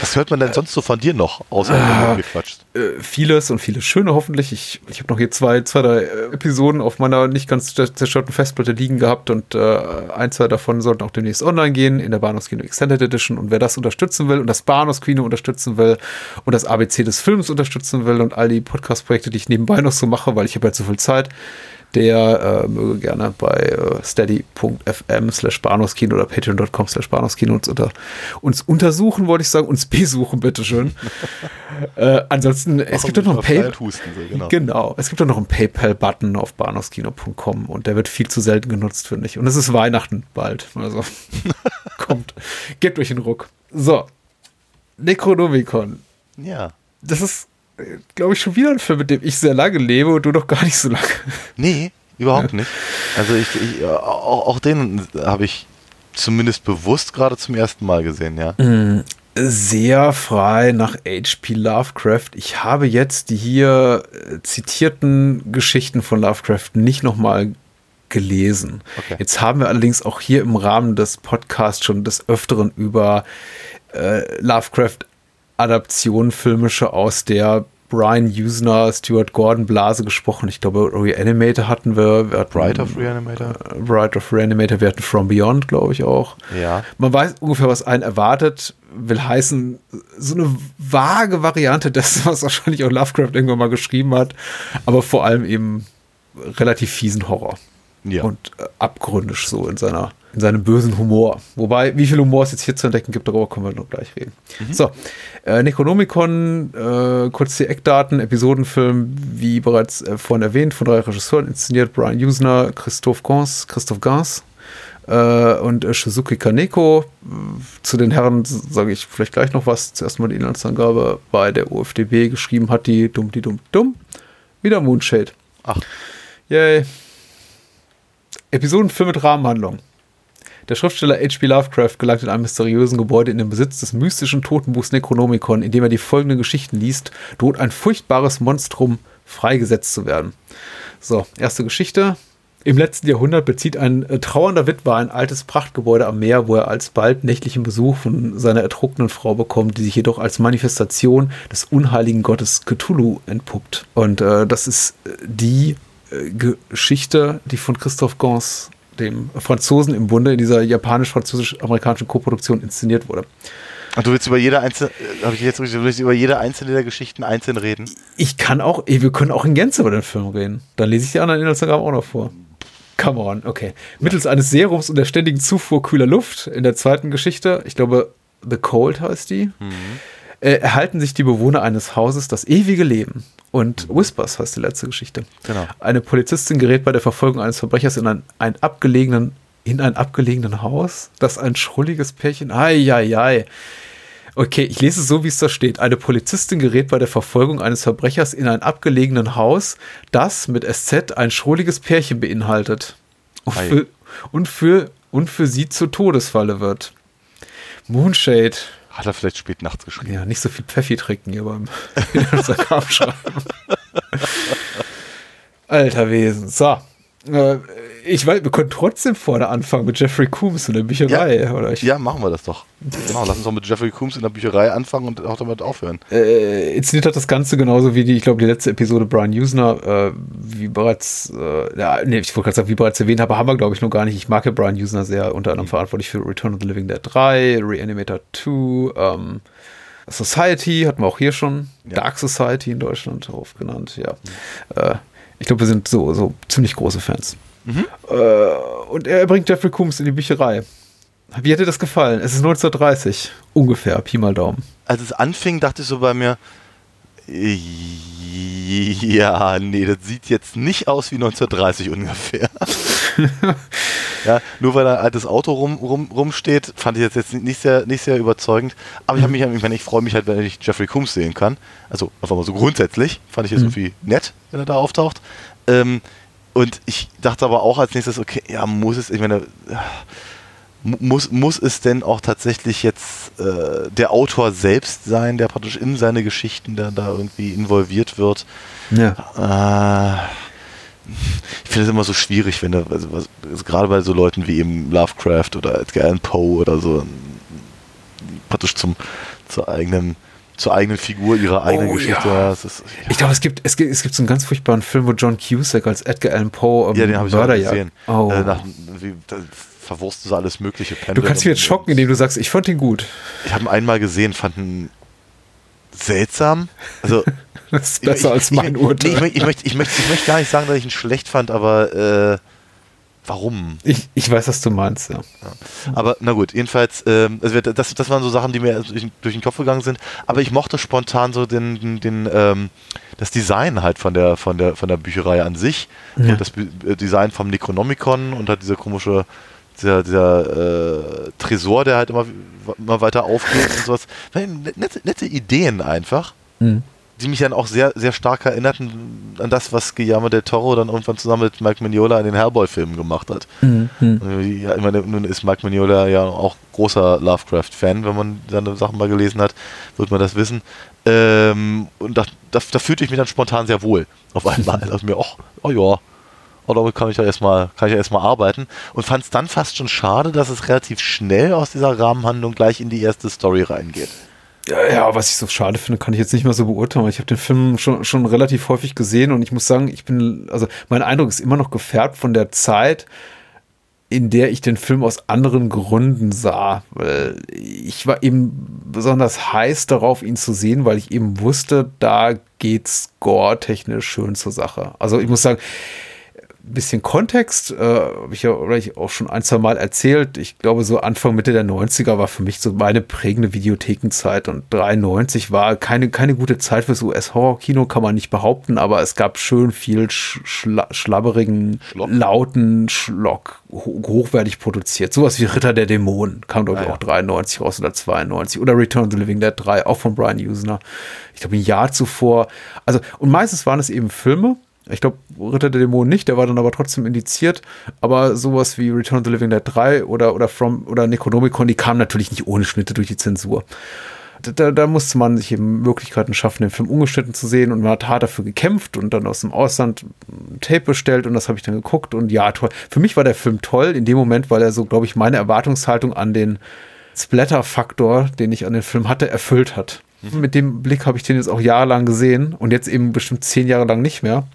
Was hört man denn sonst so von dir noch, außer wenn du gequatscht? Äh, vieles und vieles Schöne hoffentlich. Ich, ich habe noch hier zwei, zwei, drei äh, Episoden auf meiner nicht ganz zer- zerstörten Festplatte liegen gehabt und äh, ein, zwei davon sollten auch demnächst online gehen in der Bahnhofskino Extended Edition. Und wer das unterstützen will und das Bahnhofskino unterstützen will und das ABC des Films unterstützen will und all die Podcast-Projekte, die ich nebenbei noch so mache, weil ich habe halt so viel Zeit, der äh, möge gerne bei äh, steady.fm slash Bahnhofskino oder patreon.com slash Bahnhofskino uns, unter, uns untersuchen, wollte ich sagen, uns besuchen, bitteschön. äh, ansonsten, es gibt doch noch ein Paypal. Genau. Genau, es gibt doch noch einen PayPal-Button auf bahnhofskino.com und der wird viel zu selten genutzt, finde ich. Und es ist Weihnachten bald. Also kommt, gebt euch einen Ruck. So, Necronomicon. Ja. Das ist, glaube ich, schon wieder ein Film, mit dem ich sehr lange lebe und du noch gar nicht so lange. Nee, überhaupt nicht. Also ich, ich äh, auch, auch den habe ich zumindest bewusst gerade zum ersten Mal gesehen, ja. sehr frei nach H.P. Lovecraft. Ich habe jetzt die hier äh, zitierten Geschichten von Lovecraft nicht nochmal gelesen. Okay. Jetzt haben wir allerdings auch hier im Rahmen des Podcasts schon des Öfteren über äh, Lovecraft-Adaption filmische aus der Brian Usner, Stuart Gordon Blase gesprochen. Ich glaube, Reanimator hatten wir. wir hatten, Bride of Reanimator. Äh, Bride of Reanimator. Wir hatten From Beyond, glaube ich auch. Ja. Man weiß ungefähr, was einen erwartet. Will heißen, so eine vage Variante dessen, was wahrscheinlich auch Lovecraft irgendwann mal geschrieben hat. Aber vor allem eben relativ fiesen Horror. Ja. Und äh, abgründisch so in seiner in seinem bösen Humor. Wobei, wie viel Humor es jetzt hier zu entdecken gibt, darüber können wir noch gleich reden. So, äh, Necronomicon, äh, kurz die Eckdaten, Episodenfilm, wie bereits äh, vorhin erwähnt, von drei Regisseuren inszeniert, Brian Usner, Christophe Gans, Christoph Gans äh, und äh, Shizuki Kaneko. Zu den Herren sage ich vielleicht gleich noch was. Zuerst mal die Inhaltsangabe bei der OFDB geschrieben hat, die dumm, die dumm, dumm. Wieder Moonshade. Ach. Yay. Episodenfilm mit Rahmenhandlung. Der Schriftsteller H.P. Lovecraft gelangt in einem mysteriösen Gebäude in den Besitz des mystischen Totenbuchs Necronomicon, in dem er die folgenden Geschichten liest, droht ein furchtbares Monstrum freigesetzt zu werden. So, erste Geschichte. Im letzten Jahrhundert bezieht ein äh, trauernder Witwer ein altes Prachtgebäude am Meer, wo er alsbald nächtlichen Besuch von seiner ertrunkenen Frau bekommt, die sich jedoch als Manifestation des unheiligen Gottes Cthulhu entpuppt. Und äh, das ist äh, die äh, Geschichte, die von Christoph Gans, dem Franzosen im Bunde, in dieser japanisch-französisch-amerikanischen Koproduktion inszeniert wurde. Und du willst über jede einzelne, habe ich jetzt richtig, du willst über jede einzelne der Geschichten einzeln reden? Ich kann auch, wir können auch in Gänze über den Film reden. Dann lese ich die anderen Inhaltsangaben auch noch vor. Come on, okay. Mittels eines Serums und der ständigen Zufuhr kühler Luft in der zweiten Geschichte, ich glaube, The Cold heißt die, äh, erhalten sich die Bewohner eines Hauses das ewige Leben. Und Whispers heißt die letzte Geschichte. Genau. Eine Polizistin gerät bei der Verfolgung eines Verbrechers in ein, ein abgelegenen, in ein abgelegenen Haus, das ein schrulliges Pärchen, ai, ai, ai. Okay, ich lese es so, wie es da steht. Eine Polizistin gerät bei der Verfolgung eines Verbrechers in ein abgelegenen Haus, das mit SZ ein schrulliges Pärchen beinhaltet. Und für, und, für, und für sie zur Todesfalle wird. Moonshade. Hat er vielleicht spät nachts geschrieben. Ja, nicht so viel Pfeffi trinken hier beim Inhaltsangaben schreiben. Alter Wesen. So. Äh, ich weiß, wir können trotzdem vorne anfangen mit Jeffrey Coombs in der Bücherei. Oder ich, Ja, machen wir das doch. Genau, lass uns doch mit Jeffrey Coombs in der Bücherei anfangen und auch damit aufhören. äh, inszeniert hat das Ganze genauso wie die, ich glaube, die letzte Episode Brian Usner, äh, wie bereits, äh, ja, nee, ich wollte gerade sagen, wie bereits erwähnt habe, haben wir, glaube ich, noch gar nicht. Ich mag ja Brian Usner sehr, unter anderem verantwortlich für Return of the Living Dead 3, Reanimator 2, ähm, Society hatten wir auch hier schon, Ja. Dark Society in Deutschland aufgenannt, ja. Äh, ich glaube, wir sind so, so ziemlich große Fans. Äh, und er bringt Jeffrey Coombs in die Bücherei. Wie dir das gefallen? Es ist 1930, ungefähr, Pi mal Daumen. Als es anfing, dachte ich so bei mir, ja, nee, das sieht jetzt nicht aus wie 1930 ungefähr. ja, nur weil da ein altes Auto rum, rum, rumsteht, fand ich das jetzt nicht sehr, nicht sehr überzeugend. Aber ich habe mich, ich, meine, ich freue mich halt, wenn ich Jeffrey Coombs sehen kann. Also einfach mal so grundsätzlich, fand ich es irgendwie nett, wenn er da auftaucht. Ähm, und ich dachte aber auch als nächstes, okay, ja, muss es, ich meine, mu- muss, muss es denn auch tatsächlich jetzt äh, der Autor selbst sein, der praktisch in seine Geschichten da, da irgendwie involviert wird? Ja. Äh, ich finde es immer so schwierig, wenn da, also, was, also gerade bei so Leuten wie eben Lovecraft oder Edgar Allan Poe oder so, praktisch zum, zur eigenen, zur eigenen Figur ihrer eigenen Oh, Geschichte. ja. Ist, Ich glaube, es gibt, es, gibt, es gibt so einen ganz furchtbaren Film, wo John Cusack als Edgar Allan Poe ähm, ja, den habe ich auch gesehen. Oh. Äh, nach, wie, da verwurst du so alles Mögliche. du kannst mich jetzt schocken, indem du sagst, ich fand ihn gut. Ich habe ihn einmal gesehen, fand ihn seltsam. Also Das ist besser als mein ich, Urteil. Nee, ich, möchte, ich, möchte, ich, möchte, ich möchte gar nicht sagen, dass ich ihn schlecht fand, aber äh, warum? Ich, ich weiß, was du meinst, ja. Aber na gut, jedenfalls, ähm, also das, das waren so Sachen, die mir durch, durch den Kopf gegangen sind. Aber ich mochte spontan so den, den, den ähm, das Design halt von der, von der, von der Bücherei an sich. Ja. Das äh, Design vom Necronomicon und halt dieser komische, dieser, dieser äh, Tresor, der halt immer, immer weiter aufgeht und sowas. Nette, nette Ideen einfach Mhm. Die mich dann auch sehr, sehr stark erinnerten an das, was Guillermo del Toro dann irgendwann zusammen mit Mike Mignola in den Hellboy-Filmen gemacht hat. Mhm. Äh, Ja, ich meine, nun ist Mike Mignola ja auch großer Lovecraft-Fan, wenn man seine Sachen mal gelesen hat, wird man das wissen. Ähm, und da, da, da fühlte ich mich dann spontan sehr wohl auf einmal. Ich mir, ach, oh ja, oh, damit kann ich ja erstmal, kann ich ja erstmal arbeiten. Und fand es dann fast schon schade, dass es relativ schnell aus dieser Rahmenhandlung gleich in die erste Story reingeht. Ja, was ich so schade finde, kann ich jetzt nicht mehr so beurteilen. Ich habe den Film schon, schon relativ häufig gesehen und ich muss sagen, ich bin, also mein Eindruck ist immer noch gefärbt von der Zeit, in der ich den Film aus anderen Gründen sah. Ich war eben besonders heiß darauf, ihn zu sehen, weil ich eben wusste, da geht's gore-technisch schön zur Sache. Also ich muss sagen, bisschen Kontext, äh, habe ich ja ich auch schon ein, zwei Mal erzählt. Ich glaube, so Anfang, Mitte der 90er war für mich so meine prägende Videothekenzeit und 93 war keine, keine gute Zeit fürs US-Horror-Kino, kann man nicht behaupten, aber es gab schön viel schla schlabberigen, Schlock. lauten Schlock, ho hochwertig produziert. Sowas wie Ritter der Dämonen kam, glaube ich, ah, ja. auch 93 raus oder 92 oder Return of the Living Dead 3, auch von Brian Usner. Ich glaube, ein Jahr zuvor. Also, und meistens waren es eben Filme, ich glaube, Ritter der Dämonen nicht, der war dann aber trotzdem indiziert. Aber sowas wie Return of the Living Dead 3 oder, oder From oder Necronomicon, die kamen natürlich nicht ohne Schnitte durch die Zensur. Da, da, musste man sich eben Möglichkeiten schaffen, den Film ungeschnitten zu sehen und man hat hart dafür gekämpft und dann aus dem Ausland ein Tape bestellt und das habe ich dann geguckt und ja, toll. Für mich war der Film toll in dem Moment, weil er so, glaube ich, meine Erwartungshaltung an den Splatter-Faktor, den ich an den Film hatte, erfüllt hat. Mhm. Mit dem Blick habe ich den jetzt auch jahrelang gesehen und jetzt eben bestimmt zehn Jahre lang nicht mehr.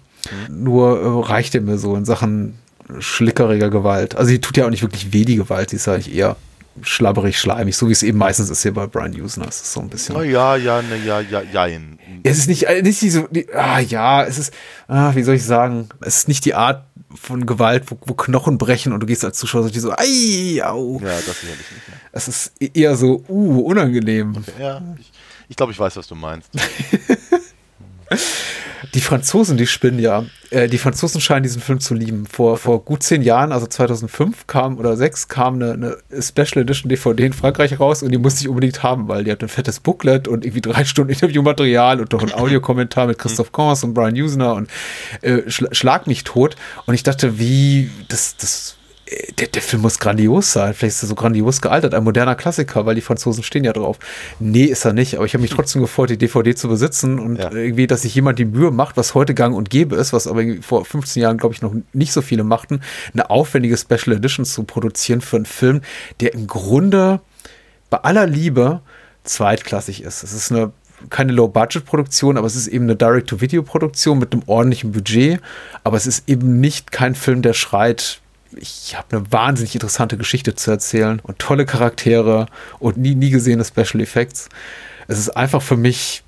Nur äh, reicht er mir so in Sachen schlickeriger Gewalt. Also die tut ja auch nicht wirklich weh, die Gewalt, die ist eigentlich eher schlabberig, schleimig, so wie es eben meistens ist hier bei Brian Usner. Es ist so ein bisschen. Oh ja, ja, ne, ja, ja, jein. Es ist nicht, äh, nicht so, die, ah, ja, es ist, ah, wie soll ich sagen, es ist nicht die Art von Gewalt, wo, wo Knochen brechen und du gehst als Zuschauer so, ei, au. Ja, das sicherlich nicht. Ja. Es ist e-, eher so, uh, unangenehm. Okay, ja, ich, ich glaube, ich weiß, was du meinst. Die Franzosen, die spinnen ja. Äh, die Franzosen scheinen diesen Film zu lieben. Vor, vor gut zehn Jahren, also 2005 kam oder sechs, kam eine, eine Special Edition DVD in Frankreich raus und die musste ich unbedingt haben, weil die hat ein fettes Booklet und irgendwie drei Stunden Interviewmaterial und noch ein Audiokommentar mit Christoph Kons und Brian Usner und äh, Schlag mich tot. Und ich dachte, wie, das, das der, der, Film muss grandios sein. Vielleicht ist er so grandios gealtert. Ein moderner Klassiker, weil die Franzosen stehen ja drauf. Nee, ist er nicht. Aber ich habe mich trotzdem gefreut, die DVD zu besitzen und ja. irgendwie, dass sich jemand die Mühe macht, was heute gang und gäbe ist, was aber vor 15 Jahren, glaube ich, noch nicht so viele machten, eine aufwendige Special Edition zu produzieren für einen Film, der im Grunde bei aller Liebe zweitklassig ist. Es ist eine keine Low-Budget-Produktion, aber es ist eben eine Direct-to-Video-Produktion mit einem ordentlichen Budget. Aber es ist eben nicht kein Film, der schreit, ich habe eine wahnsinnig interessante Geschichte zu erzählen und tolle Charaktere und nie, nie gesehene Special Effects. Es ist einfach für mich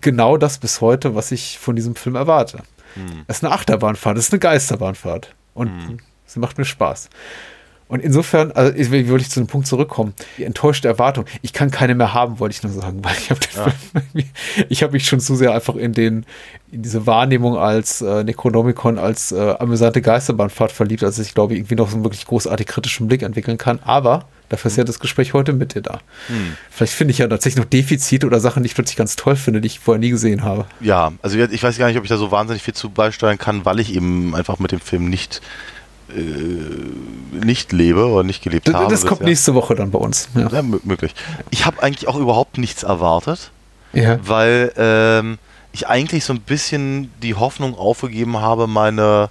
genau das bis heute, was ich von diesem Film erwarte. Hm. Es ist eine Achterbahnfahrt, es ist eine Geisterbahnfahrt und hm. sie macht mir Spaß. Und insofern, also ich, wollte ich zu dem Punkt zurückkommen, die enttäuschte Erwartung. Ich kann keine mehr haben, wollte ich nur sagen, weil ich habe ja. ich habe mich schon zu sehr einfach in den in diese Wahrnehmung als äh, Necronomicon als äh, amüsante Geisterbahnfahrt verliebt, als ich glaube irgendwie noch so einen wirklich großartig kritischen Blick entwickeln kann. Aber dafür ist ja das Gespräch heute mit dir da. Hm. Vielleicht finde ich ja tatsächlich noch Defizite oder Sachen, die ich plötzlich ganz toll finde, die ich vorher nie gesehen habe. Ja, also ich weiß gar nicht, ob ich da so wahnsinnig viel zu beisteuern kann, weil ich eben einfach mit dem Film nicht nicht lebe oder nicht gelebt das, habe. Das kommt nächste Woche dann bei uns. Ja, ja möglich. Ich habe eigentlich auch überhaupt nichts erwartet, ja. weil ähm, ich eigentlich so ein bisschen die Hoffnung aufgegeben habe, meine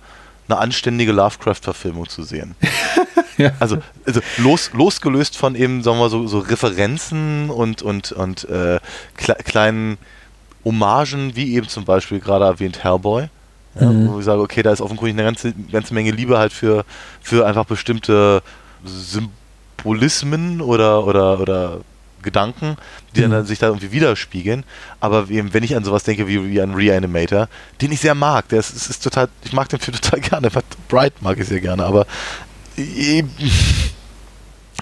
eine anständige Lovecraft-Verfilmung zu sehen. ja. Also, also los, losgelöst von eben, sagen wir so, so Referenzen und, und, und äh, kle kleinen Hommagen, wie eben zum Beispiel gerade erwähnt Hellboy. Ja, mhm. Wo ich sage, okay, da ist offenkundig eine ganze, ganze Menge Liebe halt für, für einfach bestimmte Symbolismen oder, oder, oder Gedanken, die mhm. dann sich da irgendwie widerspiegeln. Aber eben, wenn ich an sowas denke wie, wie an Reanimator, den ich sehr mag, der ist, ist, ist total, ich mag den Film total gerne, Bright mag ich sehr gerne, aber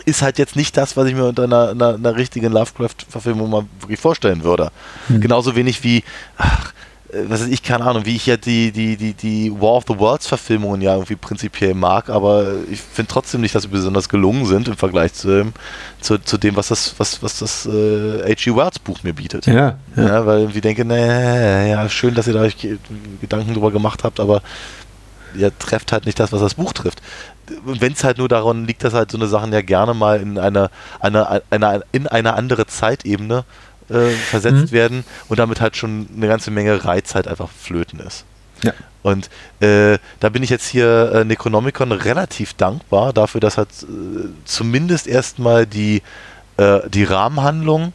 ist halt jetzt nicht das, was ich mir unter einer, einer, einer richtigen Lovecraft-Verfilmung mal wirklich vorstellen würde. Mhm. Genauso wenig wie, ach, was weiß ich, keine Ahnung, wie ich ja die, die, die, die War of the Worlds Verfilmungen ja irgendwie prinzipiell mag, aber ich finde trotzdem nicht, dass sie besonders gelungen sind im Vergleich zu dem, zu, zu dem was das, was, was das äh, H.G. Wells Buch mir bietet. Ja, ja. ja weil ich denke, naja, ja, schön, dass ihr da euch Gedanken drüber gemacht habt, aber ihr trefft halt nicht das, was das Buch trifft. Wenn es halt nur daran liegt, dass halt so eine Sachen ja gerne mal in eine, eine, eine, in eine andere Zeitebene äh, versetzt mhm. werden und damit halt schon eine ganze Menge Reiz halt einfach flöten ist. Ja. Und äh, da bin ich jetzt hier äh, Necronomicon relativ dankbar dafür, dass halt äh, zumindest erstmal die, äh, die Rahmenhandlung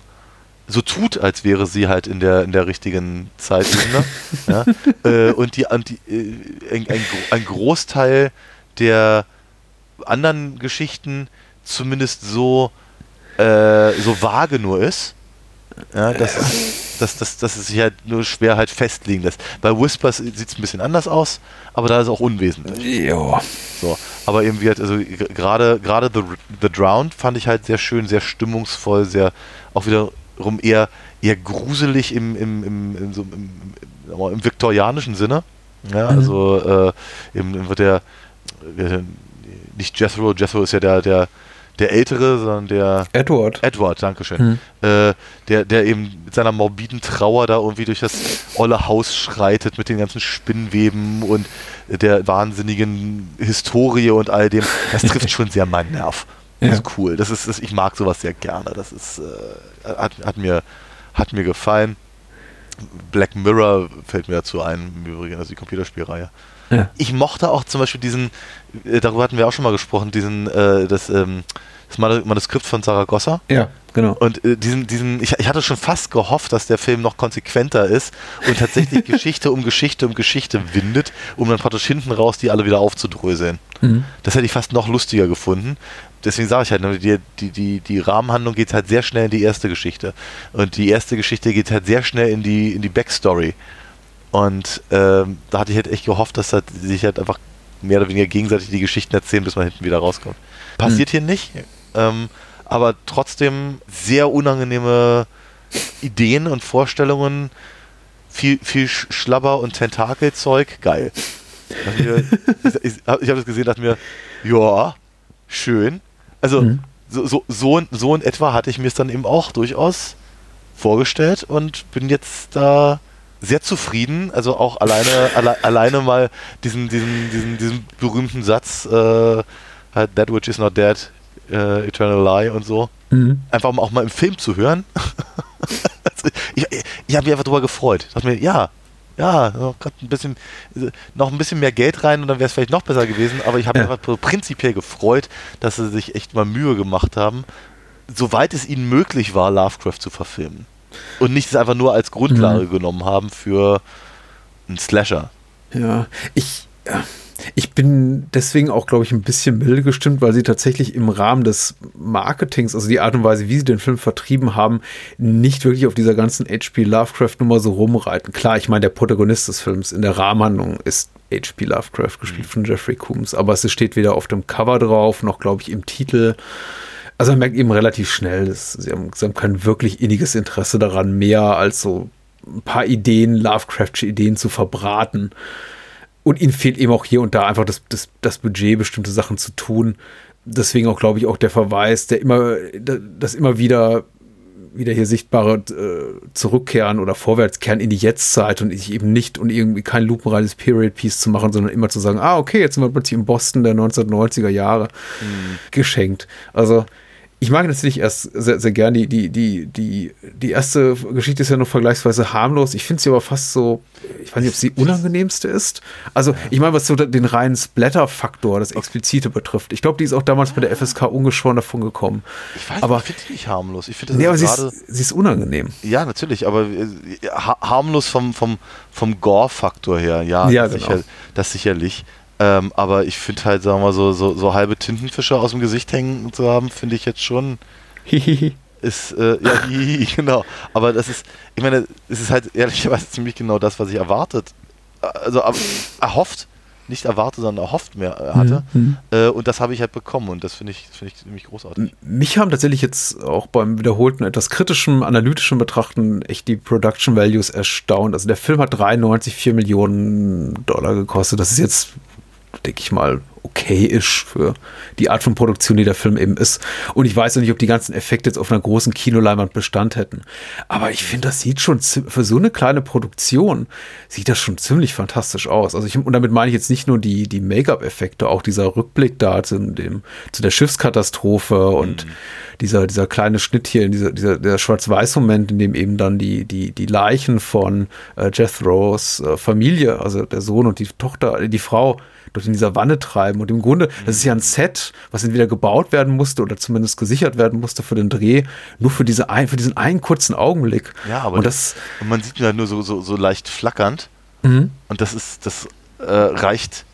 so tut, als wäre sie halt in der, in der richtigen Zeitebene. ja? äh, und die, und die, äh, ein, ein, ein Großteil der anderen Geschichten zumindest so, äh, so vage nur ist. Ja, dass, es- dass, dass, dass es sich halt nur schwer halt festlegen lässt. Bei Whispers sieht es ein bisschen anders aus, aber da ist es auch unwesentlich. Ja. So, aber eben wie halt, also gerade gerade The, The Drowned fand ich halt sehr schön, sehr stimmungsvoll, sehr auch wiederum eher eher gruselig im im im, im, so, im, im, im, viktorianischen Sinne. Ja, also äh, eben wird der äh, nicht Jethro, Jethro ist ja der der der ältere, sondern der Edward. Edward, Dankeschön. Äh, der, der eben mit seiner morbiden Trauer da irgendwie durch das olle Haus schreitet mit den ganzen Spinnweben und der wahnsinnigen Historie und all dem. Das trifft schon sehr meinen Nerv. Das Ja. ist cool. Das ist, das, ich mag sowas sehr gerne. Das ist, äh, hat, hat, mir, hat mir gefallen. Black Mirror fällt mir dazu ein, im Übrigen, also die Computerspielreihe. Ja. Ich mochte auch zum Beispiel diesen, äh, darüber hatten wir auch schon mal gesprochen, diesen, äh, das, ähm, das Manu- Manuskript von Saragossa. Ja, genau. Und äh, diesen, diesen, ich, ich hatte schon fast gehofft, dass der Film noch konsequenter ist und tatsächlich Geschichte um Geschichte um Geschichte windet, um dann praktisch hinten raus die alle wieder aufzudröseln. Mhm. Das hätte ich fast noch lustiger gefunden. Deswegen sage ich halt, ne, die, die, die, die Rahmenhandlung geht halt sehr schnell in die erste Geschichte. Und die erste Geschichte geht halt sehr schnell in die, in die Backstory. Und ähm, da hatte ich halt echt gehofft, dass halt, sich halt einfach mehr oder weniger gegenseitig die Geschichten erzählen, bis man hinten wieder rauskommt. Passiert hier nicht. Ähm, aber trotzdem sehr unangenehme Ideen und Vorstellungen. Viel, viel Sch- Schlabber und Tentakelzeug. Geil. Mir- ich ich habe das gesehen, dachte mir, ja, schön. Also Mhm. so, so, so, so in etwa hatte ich mir es dann eben auch durchaus vorgestellt und bin jetzt da sehr zufrieden. Also auch alleine, alle, alleine mal diesen, diesen, diesen, diesen berühmten Satz, äh, halt, That which is not dead, äh, eternal lie und so. Mhm. Einfach mal auch mal im Film zu hören. also ich ich habe mich einfach drüber gefreut. Dachte mir, ja, ja, noch, ein bisschen, noch ein bisschen mehr Geld rein und dann wäre es vielleicht noch besser gewesen. Aber ich habe Ja. mich einfach prinzipiell gefreut, dass sie sich echt mal Mühe gemacht haben, soweit es ihnen möglich war, Lovecraft zu verfilmen. Und nicht es einfach nur als Grundlage genommen haben für einen Slasher. Ja, ich, ja, ich bin deswegen auch, glaube ich, ein bisschen milde gestimmt, weil sie tatsächlich im Rahmen des Marketings, also die Art und Weise, wie sie den Film vertrieben haben, nicht wirklich auf dieser ganzen H.P. Lovecraft-Nummer so rumreiten. Klar, ich meine, der Protagonist des Films in der Rahmenhandlung ist H.P. Lovecraft, gespielt von Jeffrey Coombs, aber es steht weder auf dem Cover drauf, noch, glaube ich, im Titel. Also man merkt eben relativ schnell, dass sie haben, sie haben kein wirklich inniges Interesse daran, mehr als so ein paar Ideen, Lovecraftsche Ideen zu verbraten. Und ihnen fehlt eben auch hier und da einfach das, das, das Budget, bestimmte Sachen zu tun. Deswegen auch, glaube ich, auch der Verweis, der immer, das immer wieder, wieder hier sichtbare äh, Zurückkehren oder Vorwärtskehren in die Jetztzeit und ich eben nicht und irgendwie kein lupenreines Period Piece zu machen, sondern immer zu sagen, ah, okay, jetzt sind wir plötzlich in Boston der 1990er Jahre geschenkt. Also, ich mag natürlich erst sehr, sehr gern die, die, die, die, die erste Geschichte ist ja noch vergleichsweise harmlos. Ich finde sie aber fast so, ich weiß nicht, ob sie die unangenehmste ist. Also, ich meine, was so den reinen Splatter-Faktor, das Explizite betrifft. Ich glaube, die ist auch damals bei der FSK ungeschoren davon gekommen. Ich weiß, Aber- ich finde die nicht harmlos. Ich finde Nee, aber sie ist, sie ist unangenehm. Ja, natürlich, aber äh, ha harmlos vom, vom, vom Gore-Faktor her, ja, Ja, genau. sicher, das sicherlich. Ähm, aber ich finde halt, sagen wir mal, so, so, so halbe Tintenfische aus dem Gesicht hängen zu haben, finde ich jetzt schon, Hihihi. ist, äh, ja, genau. Aber das ist, ich meine, es ist halt ehrlicherweise ziemlich genau das, was ich erwartet, also er- erhofft, nicht erwartet, sondern erhofft mehr äh, hatte. Mhm. Äh, und das habe ich halt bekommen und das finde ich, finde ich ziemlich großartig. Mich haben tatsächlich jetzt auch beim wiederholten, etwas kritischen, analytischen Betrachten echt die Production Values erstaunt. Also der Film hat 93, 4 Millionen Dollar gekostet. Das ist jetzt, denke ich mal, okay ist für die Art von Produktion, die der Film eben ist. Und ich weiß noch nicht, ob die ganzen Effekte jetzt auf einer großen Kinoleinwand Bestand hätten. Aber ich finde, das sieht schon für so eine kleine Produktion sieht das schon ziemlich fantastisch aus. Also ich, und damit meine ich jetzt nicht nur die, die Make-up-Effekte, auch dieser Rückblick da zu dem, zu der Schiffskatastrophe und dieser, dieser kleine Schnitt hier, dieser, dieser, der Schwarz-Weiß-Moment, in dem eben dann die, die, die Leichen von äh, Jethros äh, Familie, also der Sohn und die Tochter, die Frau, dort in dieser Wanne treiben. Und im Grunde, das ist ja ein Set, was entweder gebaut werden musste oder zumindest gesichert werden musste für den Dreh, nur für, diese ein, für diesen einen kurzen Augenblick. Ja, aber und das, und man sieht ihn halt nur so, so, so leicht flackernd. Mhm. Und das ist, das äh, reicht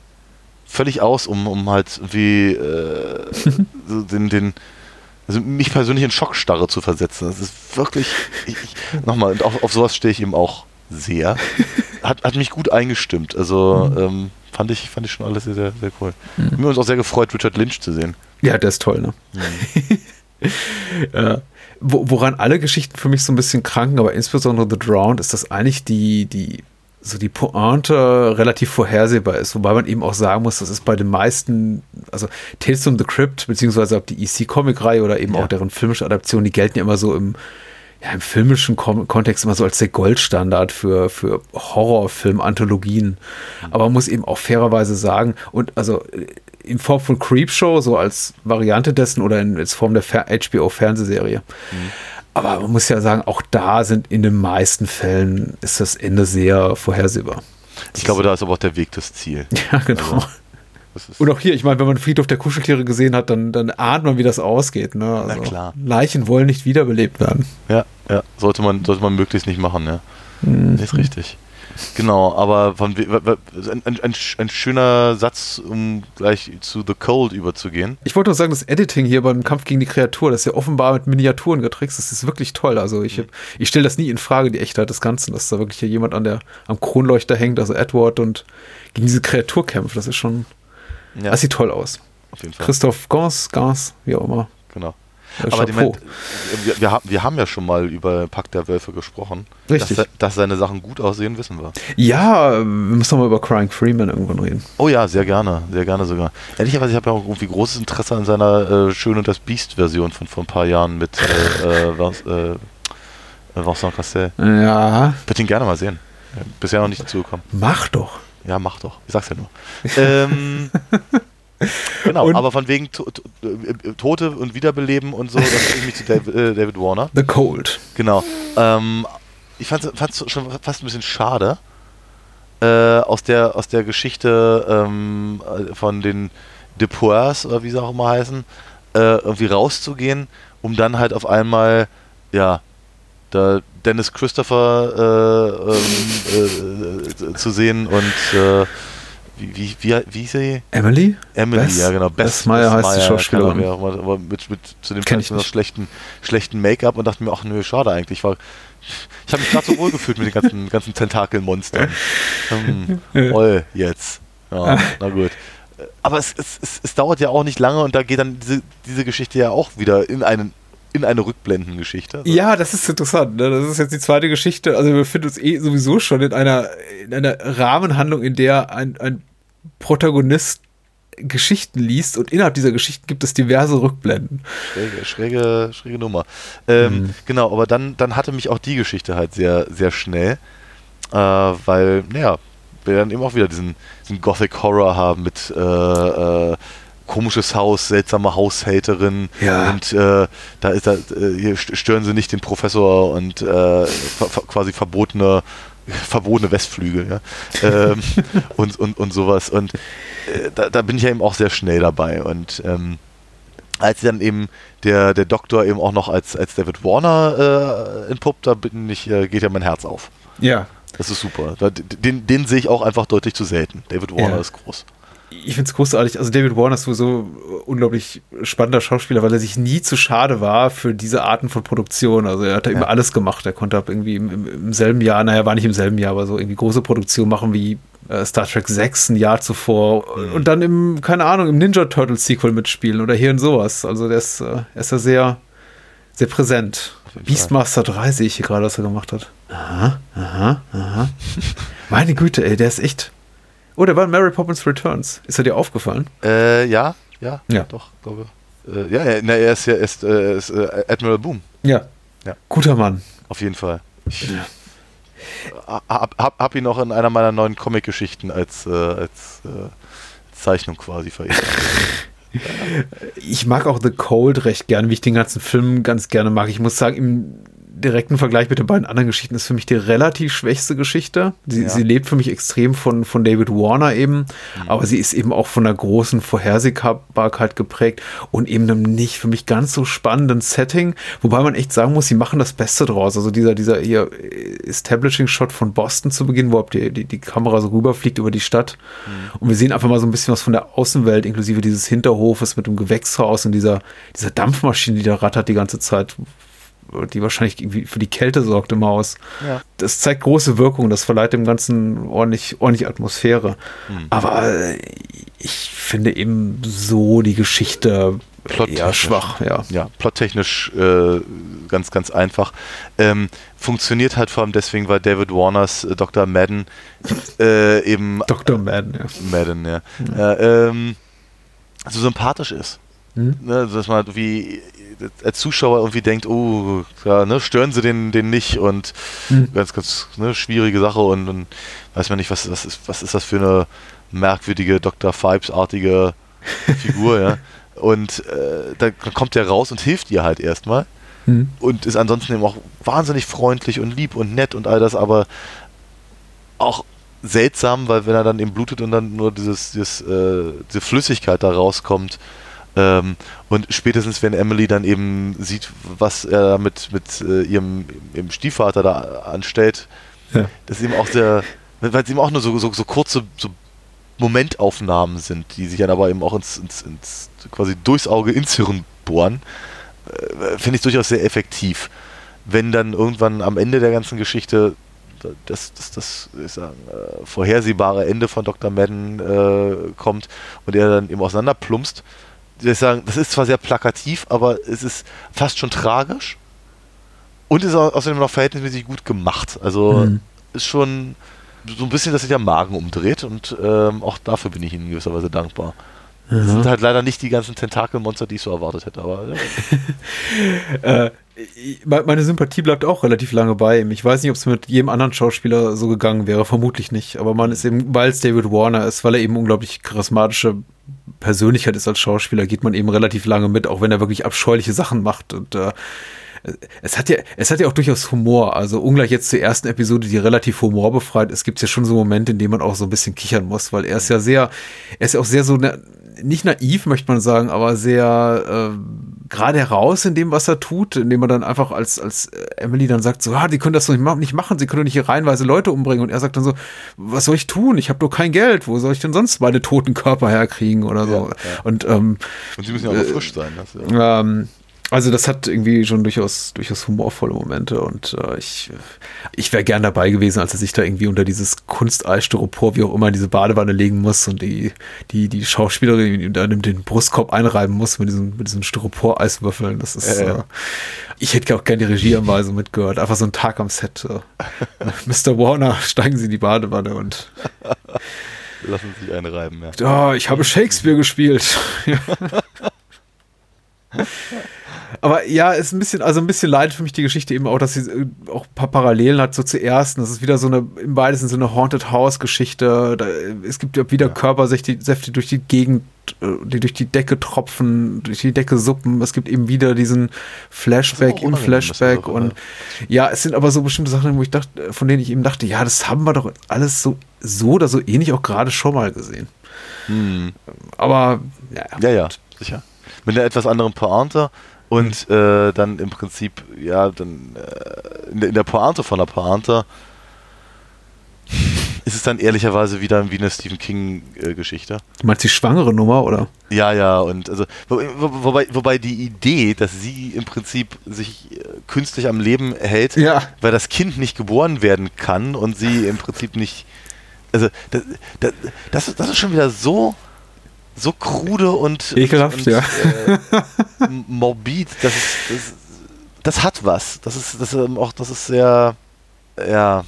völlig aus, um, um halt irgendwie äh, so den, den, also mich persönlich in Schockstarre zu versetzen. Das ist wirklich, ich, ich, nochmal, auf, auf sowas stehe ich eben auch sehr. Hat, hat mich gut eingestimmt. Also ähm, fand, ich, fand ich schon alles sehr, sehr, sehr cool. Mhm. Mir uns auch sehr gefreut, Richard Lynch zu sehen. Ja, der ist toll, ne? ja. Wo, woran alle Geschichten für mich so ein bisschen kranken, aber insbesondere The Drowned, ist, dass eigentlich die, die, so die Pointe relativ vorhersehbar ist, wobei man eben auch sagen muss, das ist bei den meisten, also Tales from the Crypt, beziehungsweise ob die EC-Comic-Reihe oder eben Ja. auch deren filmische Adaption, die gelten ja immer so im, ja, im filmischen Kom Kontext immer so als der Goldstandard für, für Horrorfilm-Anthologien. Aber man muss eben auch fairerweise sagen, und also äh, in Form von Creepshow, so als Variante dessen oder in, als Form der HBO-Fernsehserie. Aber man muss ja sagen, auch da sind in den meisten Fällen ist das Ende sehr vorhersehbar. Ich glaube, da ist aber auch der Weg das Ziel. Ja, genau. Also, Und auch hier, ich meine, wenn man Friedhof der Kuscheltiere gesehen hat, dann, dann ahnt man, wie das ausgeht. Ne? Also, klar. Leichen wollen nicht wiederbelebt werden. Ja, ja, sollte man, sollte man möglichst nicht machen, ja. Mhm. Ist richtig. Genau, aber von, ein, ein, ein, ein schöner Satz, um gleich zu The Cold überzugehen. Ich wollte nur sagen, das Editing hier beim Kampf gegen die Kreatur, das ist ja offenbar mit Miniaturen getrickst. Das ist wirklich toll. Also ich, hab- ich stelle das nie in Frage, die Echtheit des Ganzen, dass da wirklich hier jemand an der, am Kronleuchter hängt, also Edward und gegen diese Kreatur kämpft. Das ist schon, Ja, das sieht toll aus. auf jeden Fall. Christoph Gans, Gans, wie auch immer. Genau. Äh, Aber meint, wir, wir, haben, wir haben ja schon mal über Pakt der Wölfe gesprochen. Richtig. Dass, dass seine Sachen gut aussehen, wissen wir. Ja, wir müssen mal über Crying Freeman irgendwann reden. Oh ja, sehr gerne, sehr gerne sogar. Ehrlicherweise, ich habe ja auch irgendwie großes Interesse an seiner äh, Schön und das Biest-Version von vor ein paar Jahren mit äh, äh, äh, Vincent Cassel. Ja, Würde ihn gerne mal sehen. Ja, Bisher noch nicht dazu gekommen. mach doch. Ja, mach doch. Ich sag's ja nur. ähm, genau, Und- aber von wegen to to äh, Tote und Wiederbeleben und so, das bringt mich zu David, äh, David Warner. The Cold. Genau. Ähm, ich fand es schon fast ein bisschen schade, äh, aus, der, aus der Geschichte ähm, äh, von den Depoirs, oder wie sie auch immer heißen, äh, irgendwie rauszugehen, um dann halt auf einmal, ja, da Dennis Christopher äh, ähm, äh, zu sehen und äh, wie, wie, wie, hieß sie? Emily? Emily, Bess- ja genau. Bess Meyer heißt die Schauspielerin. immer, aber mit, mit zu dem Kenn ich noch schlechten, schlechten Make-up und dachte mir, ach nö, schade eigentlich. Ich, war- ich habe mich gerade so wohl gefühlt mit den ganzen, ganzen Tentakelmonstern. Hm, Oll, jetzt. Ja, na gut. Aber es, es, es, es dauert ja auch nicht lange und da geht dann diese, diese Geschichte ja auch wieder in, einen, in eine Rückblendengeschichte. Also, Ja, das ist interessant. Ne? Das ist jetzt die zweite Geschichte. Also wir befinden uns eh sowieso schon in einer, in einer Rahmenhandlung, in der ein, ein Protagonist Geschichten liest und innerhalb dieser Geschichten gibt es diverse Rückblenden. Schräge, schräge, schräge Nummer. Ähm, Mhm. Genau, aber dann, dann hatte mich auch die Geschichte halt sehr, sehr schnell, äh, weil, naja, wir dann eben auch wieder diesen, diesen Gothic Horror haben mit äh, äh, komisches Haus, seltsame Haushälterin Ja. und äh, da ist da, äh, hier st- stören sie nicht den Professor und äh, ver quasi verbotene verbotene Westflügel, ja. ähm, und, und, und sowas. Und äh, da, da bin ich ja eben auch sehr schnell dabei. Und ähm, als dann eben der, der Doktor eben auch noch als, als David Warner äh, entpuppt, da bin ich, äh, geht ja mein Herz auf. Ja. Das ist super. Da, den, den sehe ich auch einfach deutlich zu selten. David Warner Ja. ist groß. Ich finde es großartig. Also David Warner ist sowieso unglaublich spannender Schauspieler, weil er sich nie zu schade war für diese Arten von Produktion. Also er hat da Ja. immer alles gemacht. Er konnte ab irgendwie im, im, selben Jahr, naja, war nicht im selben Jahr, aber so irgendwie große Produktion machen wie äh, Star Trek 6 ein Jahr zuvor Mhm. und dann im, keine Ahnung, im Ninja Turtle Sequel mitspielen oder hier in sowas. Also der ist, äh, er ist da sehr, sehr präsent. Beastmaster 3 sehe ich hier gerade, was er gemacht hat. Aha, aha, aha. Meine Güte, ey, der ist echt. Oh, der war in Mary Poppins Returns. Ist er dir aufgefallen? Äh, ja, ja, Ja. doch, glaube äh, Ja, er, na, er ist ja ist, äh, ist, äh, Admiral Boom, Ja. Ja. Guter Mann. auf jeden Fall. Ich Ja. hab, hab, hab ihn auch in einer meiner neuen Comic-Geschichten als, äh, als äh, Zeichnung quasi verehrt. Ich mag auch The Cold recht gern, wie ich den ganzen Film ganz gerne mag. Ich muss sagen, im direkten Vergleich mit den beiden anderen Geschichten ist für mich die relativ schwächste Geschichte. Sie, Ja. sie lebt für mich extrem von, von David Warner eben, aber sie ist eben auch von einer großen Vorhersehbarkeit geprägt und eben einem nicht für mich ganz so spannenden Setting, wobei man echt sagen muss, sie machen das Beste draus. Also dieser, dieser hier Establishing-Shot von Boston zu Beginn, wo die, die, die Kamera so rüberfliegt über die Stadt und wir sehen einfach mal so ein bisschen was von der Außenwelt, inklusive dieses Hinterhofes mit dem Gewächshaus und dieser, dieser Dampfmaschine, die da rattert die ganze Zeit, die wahrscheinlich irgendwie für die Kälte sorgt im Haus. Ja. Das zeigt große Wirkung, das verleiht dem Ganzen ordentlich, ordentlich Atmosphäre. Aber äh, ich finde eben so die Geschichte eher Plottechnisch. schwach, ja. Ja, plottechnisch äh, ganz, ganz einfach. Ähm, funktioniert halt vor allem deswegen, weil David Warners äh, Dr. Madden äh, eben Dr. Madden, ja. Madden, ja. Äh, ähm, so sympathisch ist. Hm? Ne, dass man wie als Zuschauer irgendwie denkt, oh, ja, ne, stören sie den, den nicht und Hm. ganz, ganz ne, schwierige Sache und dann weiß man nicht, was, was, ist, was ist das für eine merkwürdige Dr. Fibes-artige Figur, ja. Und äh, dann kommt der raus und hilft ihr halt erstmal Hm. und ist ansonsten eben auch wahnsinnig freundlich und lieb und nett und all das, aber auch seltsam, weil wenn er dann eben blutet und dann nur dieses, dieses, äh, diese Flüssigkeit da rauskommt ähm, und spätestens wenn Emily dann eben sieht, was er mit, mit äh, ihrem, ihrem Stiefvater da anstellt, Ja. das ist eben auch sehr, weil es eben auch nur so, so, so kurze so Momentaufnahmen sind, die sich dann aber eben auch ins, ins, ins quasi durchs Auge ins Hirn bohren, äh, finde ich durchaus sehr effektiv. Wenn dann irgendwann am Ende der ganzen Geschichte das, das, das ich sagen, äh, vorhersehbare Ende von Dr. Madden äh, kommt und er dann eben auseinanderplumpst, würde ich sagen, das ist zwar sehr plakativ, aber es ist fast schon tragisch und ist au- außerdem noch verhältnismäßig gut gemacht. Also Mhm. ist schon so ein bisschen, dass sich der Magen umdreht und ähm, auch dafür bin ich ihnen in gewisser Weise dankbar. Das sind halt leider nicht die ganzen Tentakelmonster, die ich so erwartet hätte, aber ja. Äh, meine Sympathie bleibt auch relativ lange bei ihm. Ich weiß nicht, ob es mit jedem anderen Schauspieler so gegangen wäre, vermutlich nicht. Aber man ist eben, weil es David Warner ist, weil er eben unglaublich charismatische Persönlichkeit ist als Schauspieler, geht man eben relativ lange mit, auch wenn er wirklich abscheuliche Sachen macht. Und äh, es hat ja, es hat ja auch durchaus Humor. Also ungleich jetzt zur ersten Episode, die relativ humorbefreit ist, gibt es ja schon so Momente, in denen man auch so ein bisschen kichern muss, weil er ist ja sehr, er ist ja auch sehr so, na, nicht naiv, möchte man sagen, aber sehr äh, gerade heraus in dem, was er tut, indem er dann einfach als, als äh, Emily dann sagt, so, ah, die können das doch nicht ma- nicht machen, sie können doch nicht hier reihenweise Leute umbringen. Und er sagt dann so, was soll ich tun? Ich habe doch kein Geld, wo soll ich denn sonst meine toten Körper herkriegen oder so. Ja, ja. Und ähm, Und sie müssen ja auch noch frisch sein. Das, ja. ähm, also das hat irgendwie schon durchaus, durchaus humorvolle Momente und äh, ich, ich wäre gern dabei gewesen, als er sich da irgendwie unter dieses Kunstei-Styropor, wie auch immer, in diese Badewanne legen muss und die, die, die Schauspielerin dann den Brustkorb einreiben muss mit diesen, mit diesen Styropor-Eiswürfeln. Das ist, Ja, ja. äh, ich hätte auch gerne die Regieanweisung mitgehört. Einfach so ein Tag am Set. Äh, Mr. Warner, steigen Sie in die Badewanne und Lassen sich einreiben, ja. Oh, ich habe Shakespeare gespielt. Ja. Aber ja, ist ein bisschen, also ein bisschen leid für mich die Geschichte eben auch, dass sie äh, auch ein paar Parallelen hat so zur ersten. Das ist wieder so eine, im weitesten Sinne Haunted House Geschichte. Da, äh, es gibt ja wieder Körpersäfte, Säfte durch die Gegend, äh, die durch die Decke tropfen, durch die Decke suppen. Es gibt eben wieder diesen Flashback im Flashback auch, und ja, es sind aber so bestimmte Sachen, wo ich dachte, von denen ich eben dachte, ja, das haben wir doch alles so, so oder so ähnlich auch gerade schon mal gesehen. Hm. Aber ja, Ja, ja, sicher. Mit einer etwas anderen Pointe und äh, dann im Prinzip, ja, dann äh, in, der, in der Pointe von der Pointe ist es dann ehrlicherweise wieder wie eine Stephen King-Geschichte. Du meinst die schwangere Nummer, oder? Ja, ja, und also, wo, wo, wobei, wobei die Idee, dass sie im Prinzip sich äh, künstlich am Leben hält, Ja. weil das Kind nicht geboren werden kann und sie im Prinzip nicht. Also, das, das, das ist schon wieder so, so krude und, Ekelhaft, und, ja. äh, morbid. Das, ist, das, das hat was. Das ist, das ist ähm, auch, das ist sehr, ja,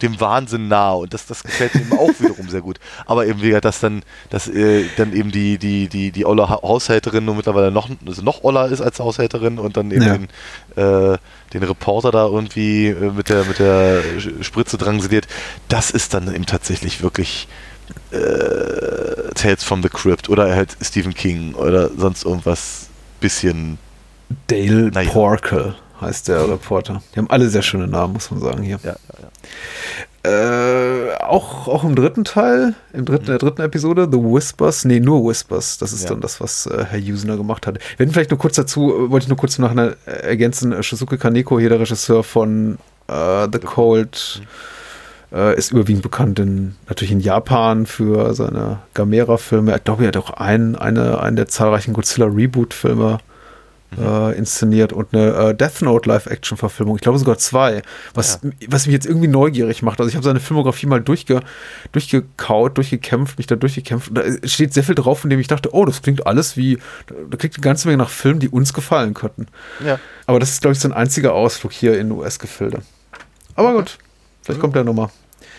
dem Wahnsinn nah und das, das gefällt mir eben auch wiederum sehr gut. Aber eben wieder, dass dann, dass äh, dann eben die, die, die, die olle Ha- Haushälterin nur mittlerweile noch, also noch oller ist als Haushälterin und dann eben Ja. den, äh, den Reporter da irgendwie äh, mit der, mit der Spritze drangsaliert. Das ist dann eben tatsächlich wirklich äh, Tales from the Crypt oder halt Stephen King oder sonst irgendwas bisschen. Dale Naja. Porkel heißt der Reporter. Die haben alle sehr schöne Namen, muss man sagen hier. Ja, ja, Äh, auch, auch im dritten Teil, im dritten, der dritten Episode, The Whispers, nee, nur Whispers, das ist Ja. dann das, was äh, Herr Usner gemacht hat. Wir hätten vielleicht nur kurz dazu, äh, wollte ich nur kurz nachher äh, ergänzen, äh, Shizuke Kaneko, hier der Regisseur von äh, The Cold, äh, ist überwiegend bekannt in, natürlich in Japan für seine Gamera-Filme. Ich glaube, er hat auch einen, eine, einen der zahlreichen Godzilla-Reboot-Filme äh, inszeniert und eine äh, Death Note Live-Action-Verfilmung. Ich glaube sogar zwei. Was, was mich jetzt irgendwie neugierig macht. Also ich habe seine Filmografie mal durchge, durchgekaut, durchgekämpft, mich da durchgekämpft. Und da steht sehr viel drauf, von dem ich dachte, oh, das klingt alles wie, da klingt eine ganze Menge nach Filmen, die uns gefallen könnten. ja. Aber das ist, glaube ich, sein einziger Ausflug hier in US-Gefilde. Aber gut, vielleicht kommt der nochmal.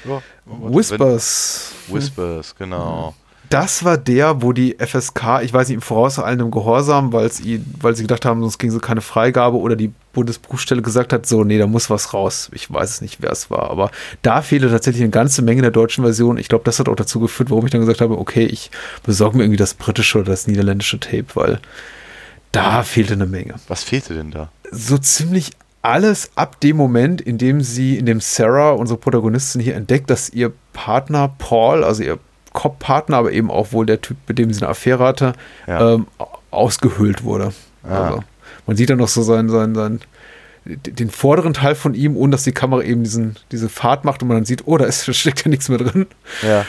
ja. Whispers. Whispers, genau. Das war der, wo die FSK, ich weiß nicht, im vorauseilendem Gehorsam, weil sie gedacht haben, sonst ging so keine Freigabe oder die Bundesprüfstelle gesagt hat, so, nee, da muss was raus. Ich weiß es nicht, wer es war, aber da fehlte tatsächlich eine ganze Menge der deutschen Version. Ich glaube, das hat auch dazu geführt, warum ich dann gesagt habe, okay, ich besorge mir irgendwie das britische oder das niederländische Tape, weil da fehlte eine Menge Was fehlte denn da? so ziemlich alles ab dem Moment, in dem sie, in dem Sarah, unsere Protagonistin hier entdeckt, dass ihr Partner Paul, also ihr Cop-Partner, aber eben auch wohl der Typ, mit dem sie eine Affäre hatte, Ja. ähm, ausgehöhlt wurde. Ah. Also, man sieht dann noch so seinen, seinen, seinen, den vorderen Teil von ihm, ohne dass die Kamera eben diesen, diese Fahrt macht und man dann sieht, oh, da, ist, steckt ja nichts mehr drin. Ja.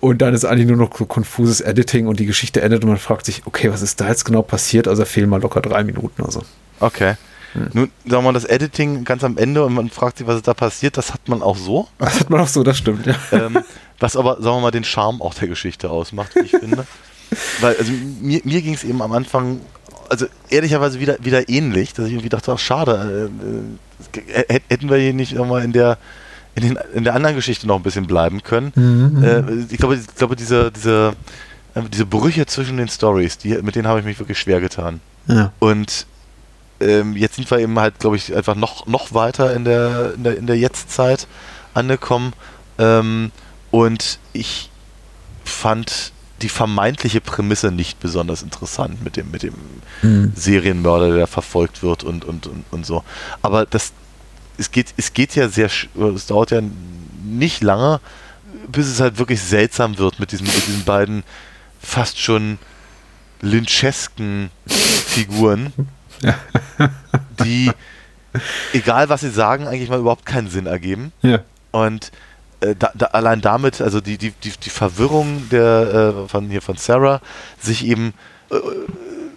Und dann ist eigentlich nur noch so konfuses Editing und die Geschichte endet und man fragt sich, okay, was ist da jetzt genau passiert? Also fehlen mal locker drei Minuten. Also. Okay. Nun, sagen wir mal, das Editing ganz am Ende und man fragt sich, was ist da passiert, das hat man auch so. Das hat man auch so, das stimmt, ja. ähm, was aber, sagen wir mal, den Charme auch der Geschichte ausmacht, wie ich finde. Weil, also mir, mir ging es eben am Anfang, also ehrlicherweise wieder, wieder ähnlich, dass ich irgendwie dachte, ach schade, äh, äh, hätten wir hier nicht nochmal in der, in, den, in der anderen Geschichte noch ein bisschen bleiben können. Äh, ich glaube, ich glaube diese, diese, äh, diese Brüche zwischen den Stories, die, mit denen habe ich mich wirklich schwer getan. ja. Und ähm, jetzt sind wir eben halt, glaube ich, einfach noch, noch weiter in der, in der, in der Jetztzeit angekommen. Ähm, und ich fand die vermeintliche Prämisse nicht besonders interessant mit dem, mit dem Serienmörder, der verfolgt wird und, und, und, und so. Aber das, es geht, es geht ja sehr, es dauert ja nicht lange, bis es halt wirklich seltsam wird mit diesen, mit diesen beiden fast schon lynchesken Figuren, die, egal was sie sagen, eigentlich mal überhaupt keinen Sinn ergeben. Ja. Und äh, da, da, allein damit, also die, die, die, die Verwirrung der, äh, von hier von Sarah, sich eben äh,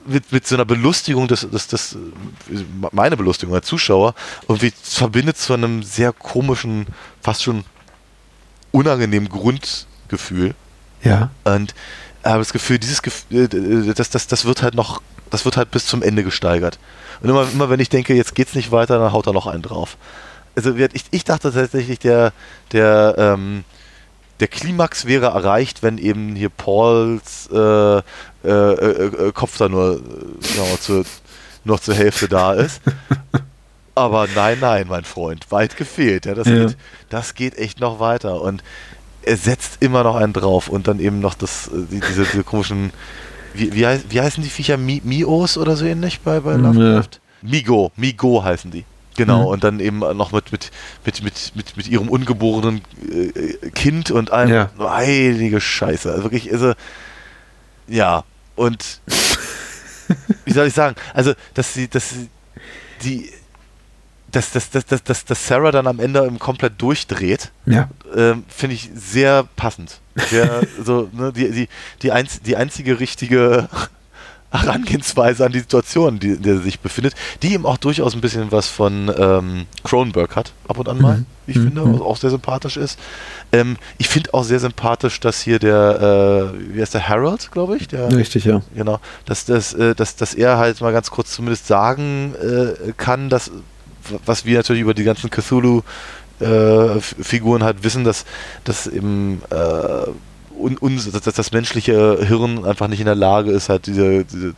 mit, mit so einer Belustigung, das, das, das, äh, meine Belustigung als Zuschauer, irgendwie verbindet zu einem sehr komischen, fast schon unangenehmen Grundgefühl. Ja. Und habe das Gefühl, dieses Gefühl, äh, das, das, das wird halt noch, das wird halt bis zum Ende gesteigert. Und immer, immer wenn ich denke, jetzt geht's nicht weiter, dann haut er noch einen drauf. Also ich, ich dachte tatsächlich, der, der, ähm, der Klimax wäre erreicht, wenn eben hier Pauls äh, äh, äh, äh, Kopf da nur, äh, zu, noch zur Hälfte da ist. Aber nein, nein, mein Freund, weit gefehlt. Ja, das, Ja. Geht, das geht echt noch weiter. Und er setzt immer noch einen drauf und dann eben noch das, äh, die, diese, diese komischen, wie, wie, heiß, wie heißen die Viecher? Mi, Mios oder so ähnlich bei, bei. Lovecraft? Migo, Migo heißen die. Genau, Mhm. und dann eben noch mit, mit, mit, mit, mit, mit ihrem ungeborenen äh, Kind und allem. Ja. Heilige Scheiße. Also wirklich, also, ja, und wie soll ich sagen? Also, dass sie, dass sie, die, dass, dass, dass, dass, dass, dass Sarah dann am Ende komplett durchdreht, Ja. ähm, finde ich sehr passend. Sehr, so, ne, die, die, die, einz, die einzige richtige Herangehensweise an die Situation, die, in der sie sich befindet, die eben auch durchaus ein bisschen was von ähm, Cronenberg hat, ab und an mal, Mhm. ich Mhm. finde, was auch sehr sympathisch ist. Ähm, ich finde auch sehr sympathisch, dass hier der, äh, wie heißt der, Harold, glaube ich, der, Richtig, ja. Genau, dass, das, äh, dass, dass er halt mal ganz kurz zumindest sagen äh, kann, dass, was wir natürlich über die ganzen Cthulhu-Figuren halt wissen, dass, dass eben äh, un, uns, dass, das menschliche Hirn einfach nicht in der Lage ist, halt diese, diese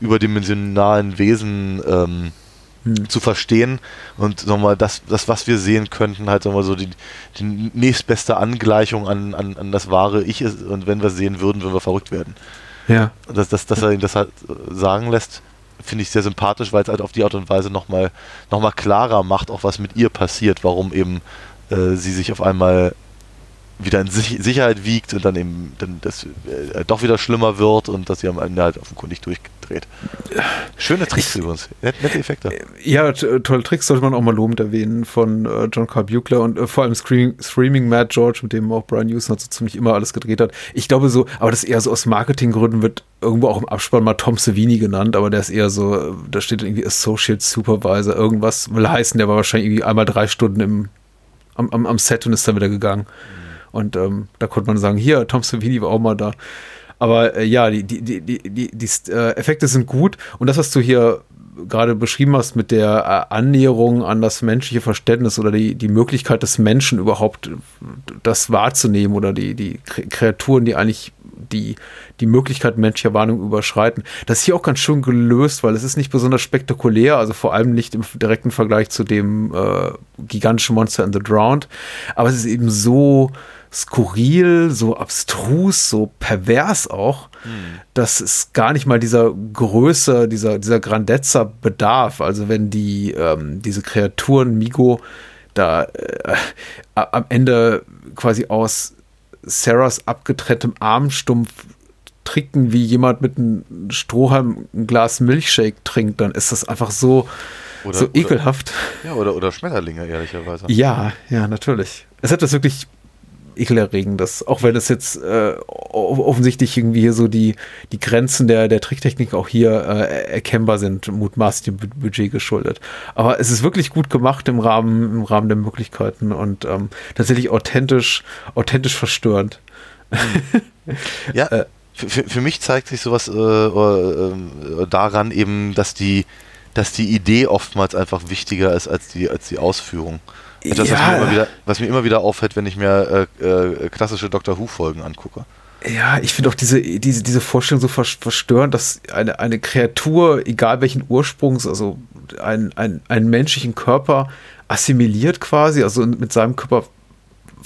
überdimensionalen Wesen ähm, zu verstehen und nochmal das, das, was wir sehen könnten, halt nochmal so die, die nächstbeste Angleichung an, an, an das wahre Ich ist und wenn wir es sehen würden, würden wir verrückt werden. Ja. Dass, dass, dass er ihn das halt äh, sagen lässt, finde ich sehr sympathisch, weil es halt auf die Art und Weise nochmal noch mal klarer macht, auch was mit ihr passiert, warum eben äh, sie sich auf einmal wieder in Sich Sicherheit wiegt und dann eben dann das äh, doch wieder schlimmer wird und dass sie am Ende halt offenkundig durchdreht. Schöne Tricks übrigens, Net, nette Effekte. Ja, t- tolle Tricks sollte man auch mal lobend erwähnen von äh, John Carl Buechler und äh, vor allem Screaming, Screaming Mad George, mit dem auch Brian Houston so ziemlich immer alles gedreht hat. Ich glaube so, aber das eher so aus Marketinggründen wird irgendwo auch im Abspann mal Tom Savini genannt, aber der ist eher so, äh, da steht irgendwie Associate Supervisor, irgendwas will heißen, der war wahrscheinlich irgendwie einmal drei Stunden im, am, am, am Set und ist dann wieder gegangen. Und ähm, da konnte man sagen, hier, Tom Savini war auch mal da. Aber äh, ja, die, die, die, die, die, die äh, Effekte sind gut. Und das, was du hier gerade beschrieben hast mit der äh, Annäherung an das menschliche Verständnis oder die, die Möglichkeit des Menschen überhaupt äh, das wahrzunehmen oder die, die Kre- Kreaturen, die eigentlich die, die Möglichkeit menschlicher Wahrnehmung überschreiten. Das ist hier auch ganz schön gelöst, weil es ist nicht besonders spektakulär, also vor allem nicht im direkten Vergleich zu dem äh, gigantischen Monster in the Drowned, aber es ist eben so skurril, so abstrus, so pervers auch, dass es gar nicht mal dieser Größe, dieser, dieser Grandezza bedarf. Also wenn die, ähm, diese Kreaturen Migo da äh, am Ende quasi aus Sarahs abgetrenntem Armstumpf trinken, wie jemand mit einem Strohhalm ein Glas Milchshake trinkt, dann ist das einfach so, Oder- so oder- ekelhaft. Ja, oder, oder Schmetterlinge, ehrlicherweise. Ja, ja, natürlich. Es hat das wirklich ekelerregendes, auch wenn es jetzt äh, offensichtlich irgendwie hier so die, die Grenzen der, der Tricktechnik auch hier äh, erkennbar sind, mutmaßlich dem Bu- Budget geschuldet. Aber es ist wirklich gut gemacht im Rahmen, im Rahmen der Möglichkeiten und ähm, tatsächlich authentisch, authentisch verstörend. Ja, Äh. für, für, für mich zeigt sich sowas äh, äh, äh, daran eben, dass die, dass die Idee oftmals einfach wichtiger ist als die, als die Ausführung. Etwas, was, Ja. mir immer wieder, was mir immer wieder auffällt, wenn ich mir äh, äh, klassische Doctor Who-Folgen angucke. Ja, ich finde auch diese, diese, diese Vorstellung so vers- verstörend, dass eine, eine Kreatur, egal welchen Ursprungs, also ein, ein, einen menschlichen Körper assimiliert quasi, also mit seinem Körper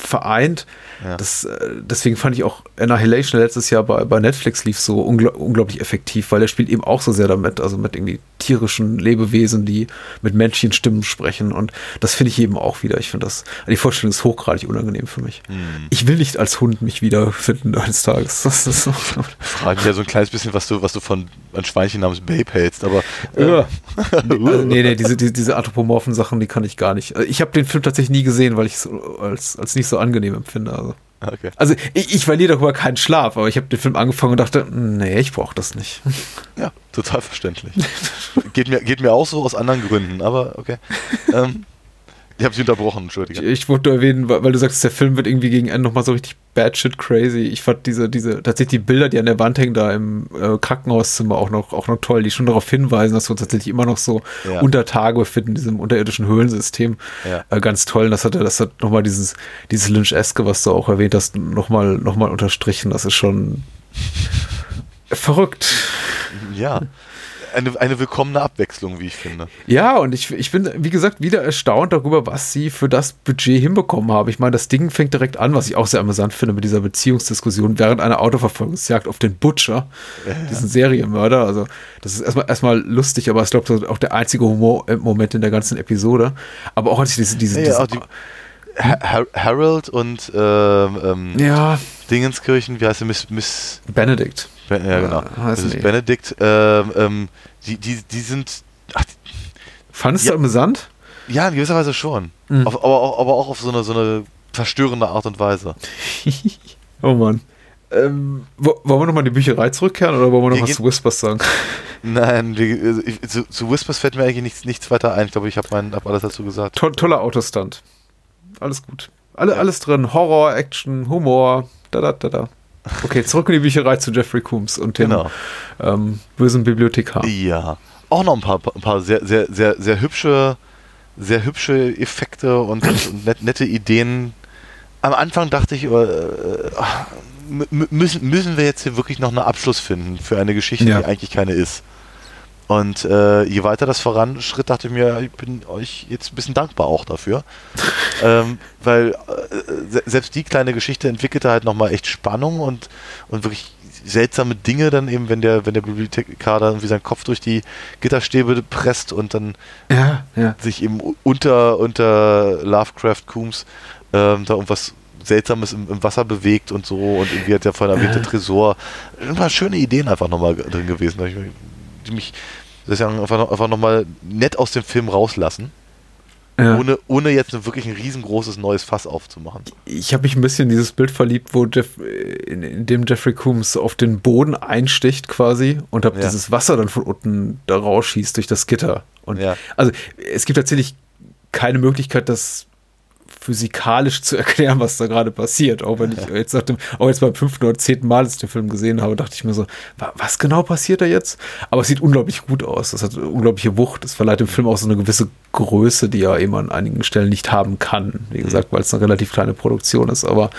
vereint. Ja. Das, äh, deswegen fand ich auch Annihilation letztes Jahr bei, bei Netflix lief so ungl unglaublich effektiv, weil er spielt eben auch so sehr damit, also mit irgendwie tierischen Lebewesen, die mit menschlichen Stimmen sprechen und das finde ich eben auch wieder. Ich finde das, die Vorstellung ist hochgradig unangenehm für mich. Ich will nicht als Hund mich wiederfinden eines Tages. Das ist so. Frage mich ja so ein kleines bisschen, was du, was du von ein Schweinchen namens Babe hältst, aber Ja. Also, nee, nee, diese, diese, diese anthropomorphen Sachen, die kann ich gar nicht. Also, Ich habe den Film tatsächlich nie gesehen, weil ich es als, als nicht so angenehm empfinde. Also, okay. also ich, ich verliere darüber keinen Schlaf, aber ich habe den Film angefangen und dachte, nee, ich brauche das nicht. Ja, total verständlich. geht, mir, geht mir auch so aus anderen Gründen, aber okay. Ähm, ich habe sie unterbrochen, Entschuldige. Ich wollte nur erwähnen, weil, du sagst, der Film wird irgendwie gegen Ende nochmal so richtig bad shit crazy. Ich fand diese, diese, tatsächlich die Bilder, die an der Wand hängen, da im äh, Krankenhauszimmer auch noch, auch noch toll, die schon darauf hinweisen, dass wir uns tatsächlich immer noch so Ja. unter Tage befinden, in diesem unterirdischen Höhlensystem. Ja. Äh, ganz toll. Und das hat, das hat nochmal dieses, dieses Lynch-eske, was du auch erwähnt hast, nochmal noch mal unterstrichen. Das ist schon verrückt. Ja. Eine, eine willkommene Abwechslung, wie ich finde. Ja, und ich, ich bin, wie gesagt, wieder erstaunt darüber, was sie für das Budget hinbekommen haben. Ich meine, das Ding fängt direkt an, was ich auch sehr amüsant finde mit dieser Beziehungsdiskussion während einer Autoverfolgungsjagd auf den Butcher, diesen Serienmörder. Also, das ist erstmal, erstmal lustig, aber ich glaube, auch der einzige Humor-Moment in der ganzen Episode. Aber auch als ich diese, diese, Ja, ja, diese Har Harold und ähm, ähm, ja, Dingenskirchen, wie heißt sie? Miss, Miss Benedict. Ben, ja, genau. Ja, heißt Das ist. Benedikt. Ähm, ähm, die, die, die sind. Ach, Fandest Ja. du amüsant? ja, in gewisser Weise schon. Mhm. Auf, aber, auch, aber auch auf so eine, so eine verstörende Art und Weise. oh Mann. Ähm, wo- wollen wir nochmal in die Bücherei zurückkehren oder wollen wir noch Wir was zu Whispers sagen? Nein, wir, also ich, zu, zu Whispers fällt mir eigentlich nichts, nichts weiter ein. Ich glaube, ich habe hab alles dazu gesagt. To toller Autostunt. Alles gut. Alle, alles drin. Horror, Action, Humor. Da, da, da, da. Okay, zurück in die Bücherei zu Jeffrey Coombs und dem Genau. ähm, bösen Bibliothekar. Ja. Auch noch ein paar, ein paar sehr, sehr, sehr, sehr hübsche, sehr hübsche Effekte und, und net, nette Ideen. Am Anfang dachte ich, äh, äh, müssen, müssen wir jetzt hier wirklich noch einen Abschluss finden für eine Geschichte, Ja. die eigentlich keine ist. Und äh, je weiter das voranschritt, dachte ich mir, ich bin euch jetzt ein bisschen dankbar auch dafür. ähm, weil äh, se- selbst die kleine Geschichte entwickelte halt nochmal echt Spannung und, und wirklich seltsame Dinge dann eben, wenn der, wenn der Bibliothekar da irgendwie seinen Kopf durch die Gitterstäbe presst und dann Ja, ja. sich eben unter, unter Lovecraft Coombs ähm, da irgendwas Seltsames im, im Wasser bewegt und so und irgendwie hat der vorhin erwähnte Tresor. Ein paar schöne Ideen einfach nochmal drin gewesen, die mich sozusagen einfach, noch, einfach nochmal nett aus dem Film rauslassen, ja. ohne, ohne jetzt ein wirklich ein riesengroßes neues Fass aufzumachen. ich habe mich ein bisschen in dieses Bild verliebt, wo Jeff, in, in dem Jeffrey Coombs auf den Boden einsticht quasi und hab Ja. dieses Wasser dann von unten da rausschießt durch das Gitter. Und Ja. also es gibt tatsächlich keine Möglichkeit, das physikalisch zu erklären, was da gerade passiert. Auch wenn ich jetzt nach dem, auch jetzt beim fünften oder zehnten Mal, als ich den Film gesehen habe, dachte ich mir so, wa- was genau passiert da jetzt? Aber es sieht unglaublich gut aus. Das hat unglaubliche Wucht. Das verleiht dem Film auch so eine gewisse Größe, die er eben an einigen Stellen nicht haben kann. Wie gesagt, weil es eine relativ kleine Produktion ist. Aber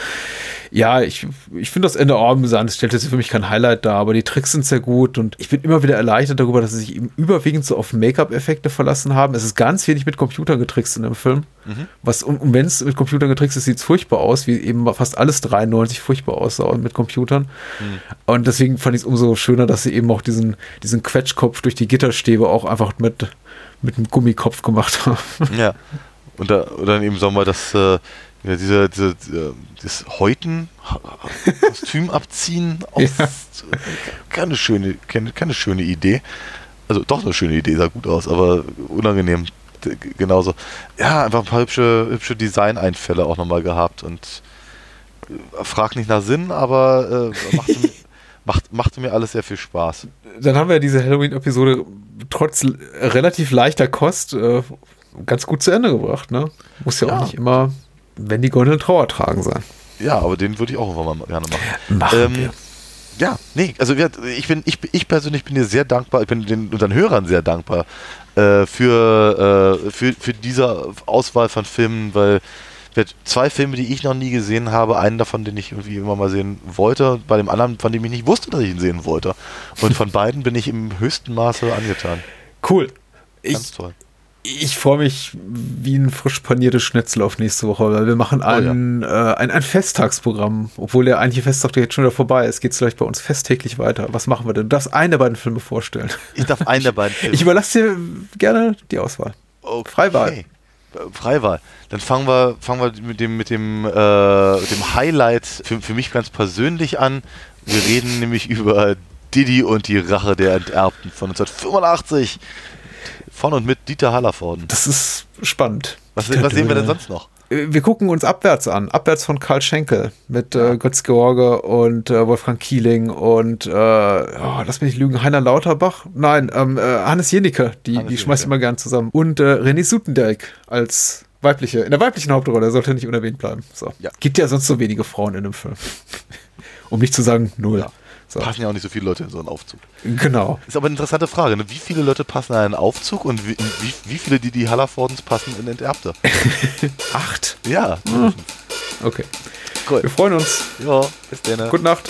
ja, ich, ich finde das Ende amüsant. Es stellt jetzt für mich kein Highlight dar, aber die Tricks sind sehr gut und ich bin immer wieder erleichtert darüber, dass sie sich eben überwiegend so auf Make-up-Effekte verlassen haben. Es ist ganz wenig mit Computern getrickst in dem Film. Was, und, und wenn es mit Computern getrickst ist, sieht es furchtbar aus, wie eben fast alles 93 furchtbar aussah mit Computern. Und deswegen fand ich es umso schöner, dass sie eben auch diesen, diesen Quetschkopf durch die Gitterstäbe auch einfach mit, mit einem Gummikopf gemacht haben. Ja. Und, da, und dann eben sagen wir, dass äh, ja, diese, diese, diese das Häuten, Kostüm abziehen, aus, Ja. keine, schöne, keine, keine schöne Idee. Also doch eine schöne Idee, sah gut aus, aber unangenehm. Genauso. Ja, einfach ein paar hübsche, hübsche Designeinfälle auch nochmal gehabt und äh, frag nicht nach Sinn, aber äh, machte, macht, machte mir alles sehr viel Spaß. Dann haben wir diese Halloween-Episode trotz relativ leichter Kost äh, ganz gut zu Ende gebracht. Ne? Muss ja, Ja. auch nicht immer, wenn die goldene Trauer tragen sein. Ja, aber den würde ich auch irgendwann mal gerne machen. Machen Ähm, wir. Ja, nee, also ich bin, ich, ich persönlich bin dir sehr dankbar, ich bin den unseren Hörern sehr dankbar äh, für, äh, für, für diese Auswahl von Filmen, weil zwei Filme, die ich noch nie gesehen habe, einen davon, den ich irgendwie immer mal sehen wollte, bei dem anderen, von dem ich nicht wusste, dass ich ihn sehen wollte. Und von beiden bin ich im höchsten Maße angetan. Cool. Ganz Ich, toll. ich freue mich wie ein frisch paniertes Schnitzel auf nächste Woche, weil wir machen ein, äh, ein, ein Festtagsprogramm. Obwohl der eigentliche Festtag jetzt schon wieder vorbei ist, geht es gleich bei uns festtäglich weiter. Was machen wir denn? Du darfst einen der beiden Filme vorstellen. Ich darf einen der beiden Filme. Ich überlasse dir gerne die Auswahl. Okay. Freiwahl. Äh, Freiwahl. Dann fangen wir, fangen wir mit dem, mit dem, äh, mit dem Highlight für, für mich ganz persönlich an. Wir reden nämlich über Didi und die Rache der Enterbten von 1985. Von und mit Dieter Hallervorden. Das ist spannend. Was, was sehen wir denn sonst noch? Wir gucken uns abwärts an. Abwärts von Karl Schenkel mit äh, Götz George und äh, Wolfgang Kieling und äh, oh, lass mich nicht lügen, Heiner Lauterbach. Nein, ähm, äh, Hannes Jenicke, die, Hannes die schmeiß ich Jenicke. immer gern zusammen. Und äh, René Sutendelk als weibliche, in der weiblichen Hauptrolle, sollte nicht unerwähnt bleiben. So. Ja. Gibt ja sonst so wenige Frauen in dem Film. um nicht zu sagen, null. Ja. So. Passen ja auch nicht so viele Leute in so einen Aufzug. Genau. Ist aber eine interessante Frage. Ne? Wie viele Leute passen in einen Aufzug und wie, wie, wie viele Didi Hallervordens passen in Enterbte? Acht. Ja, Okay. cool. Wir freuen uns. Ja, bis dann. Gute Nacht.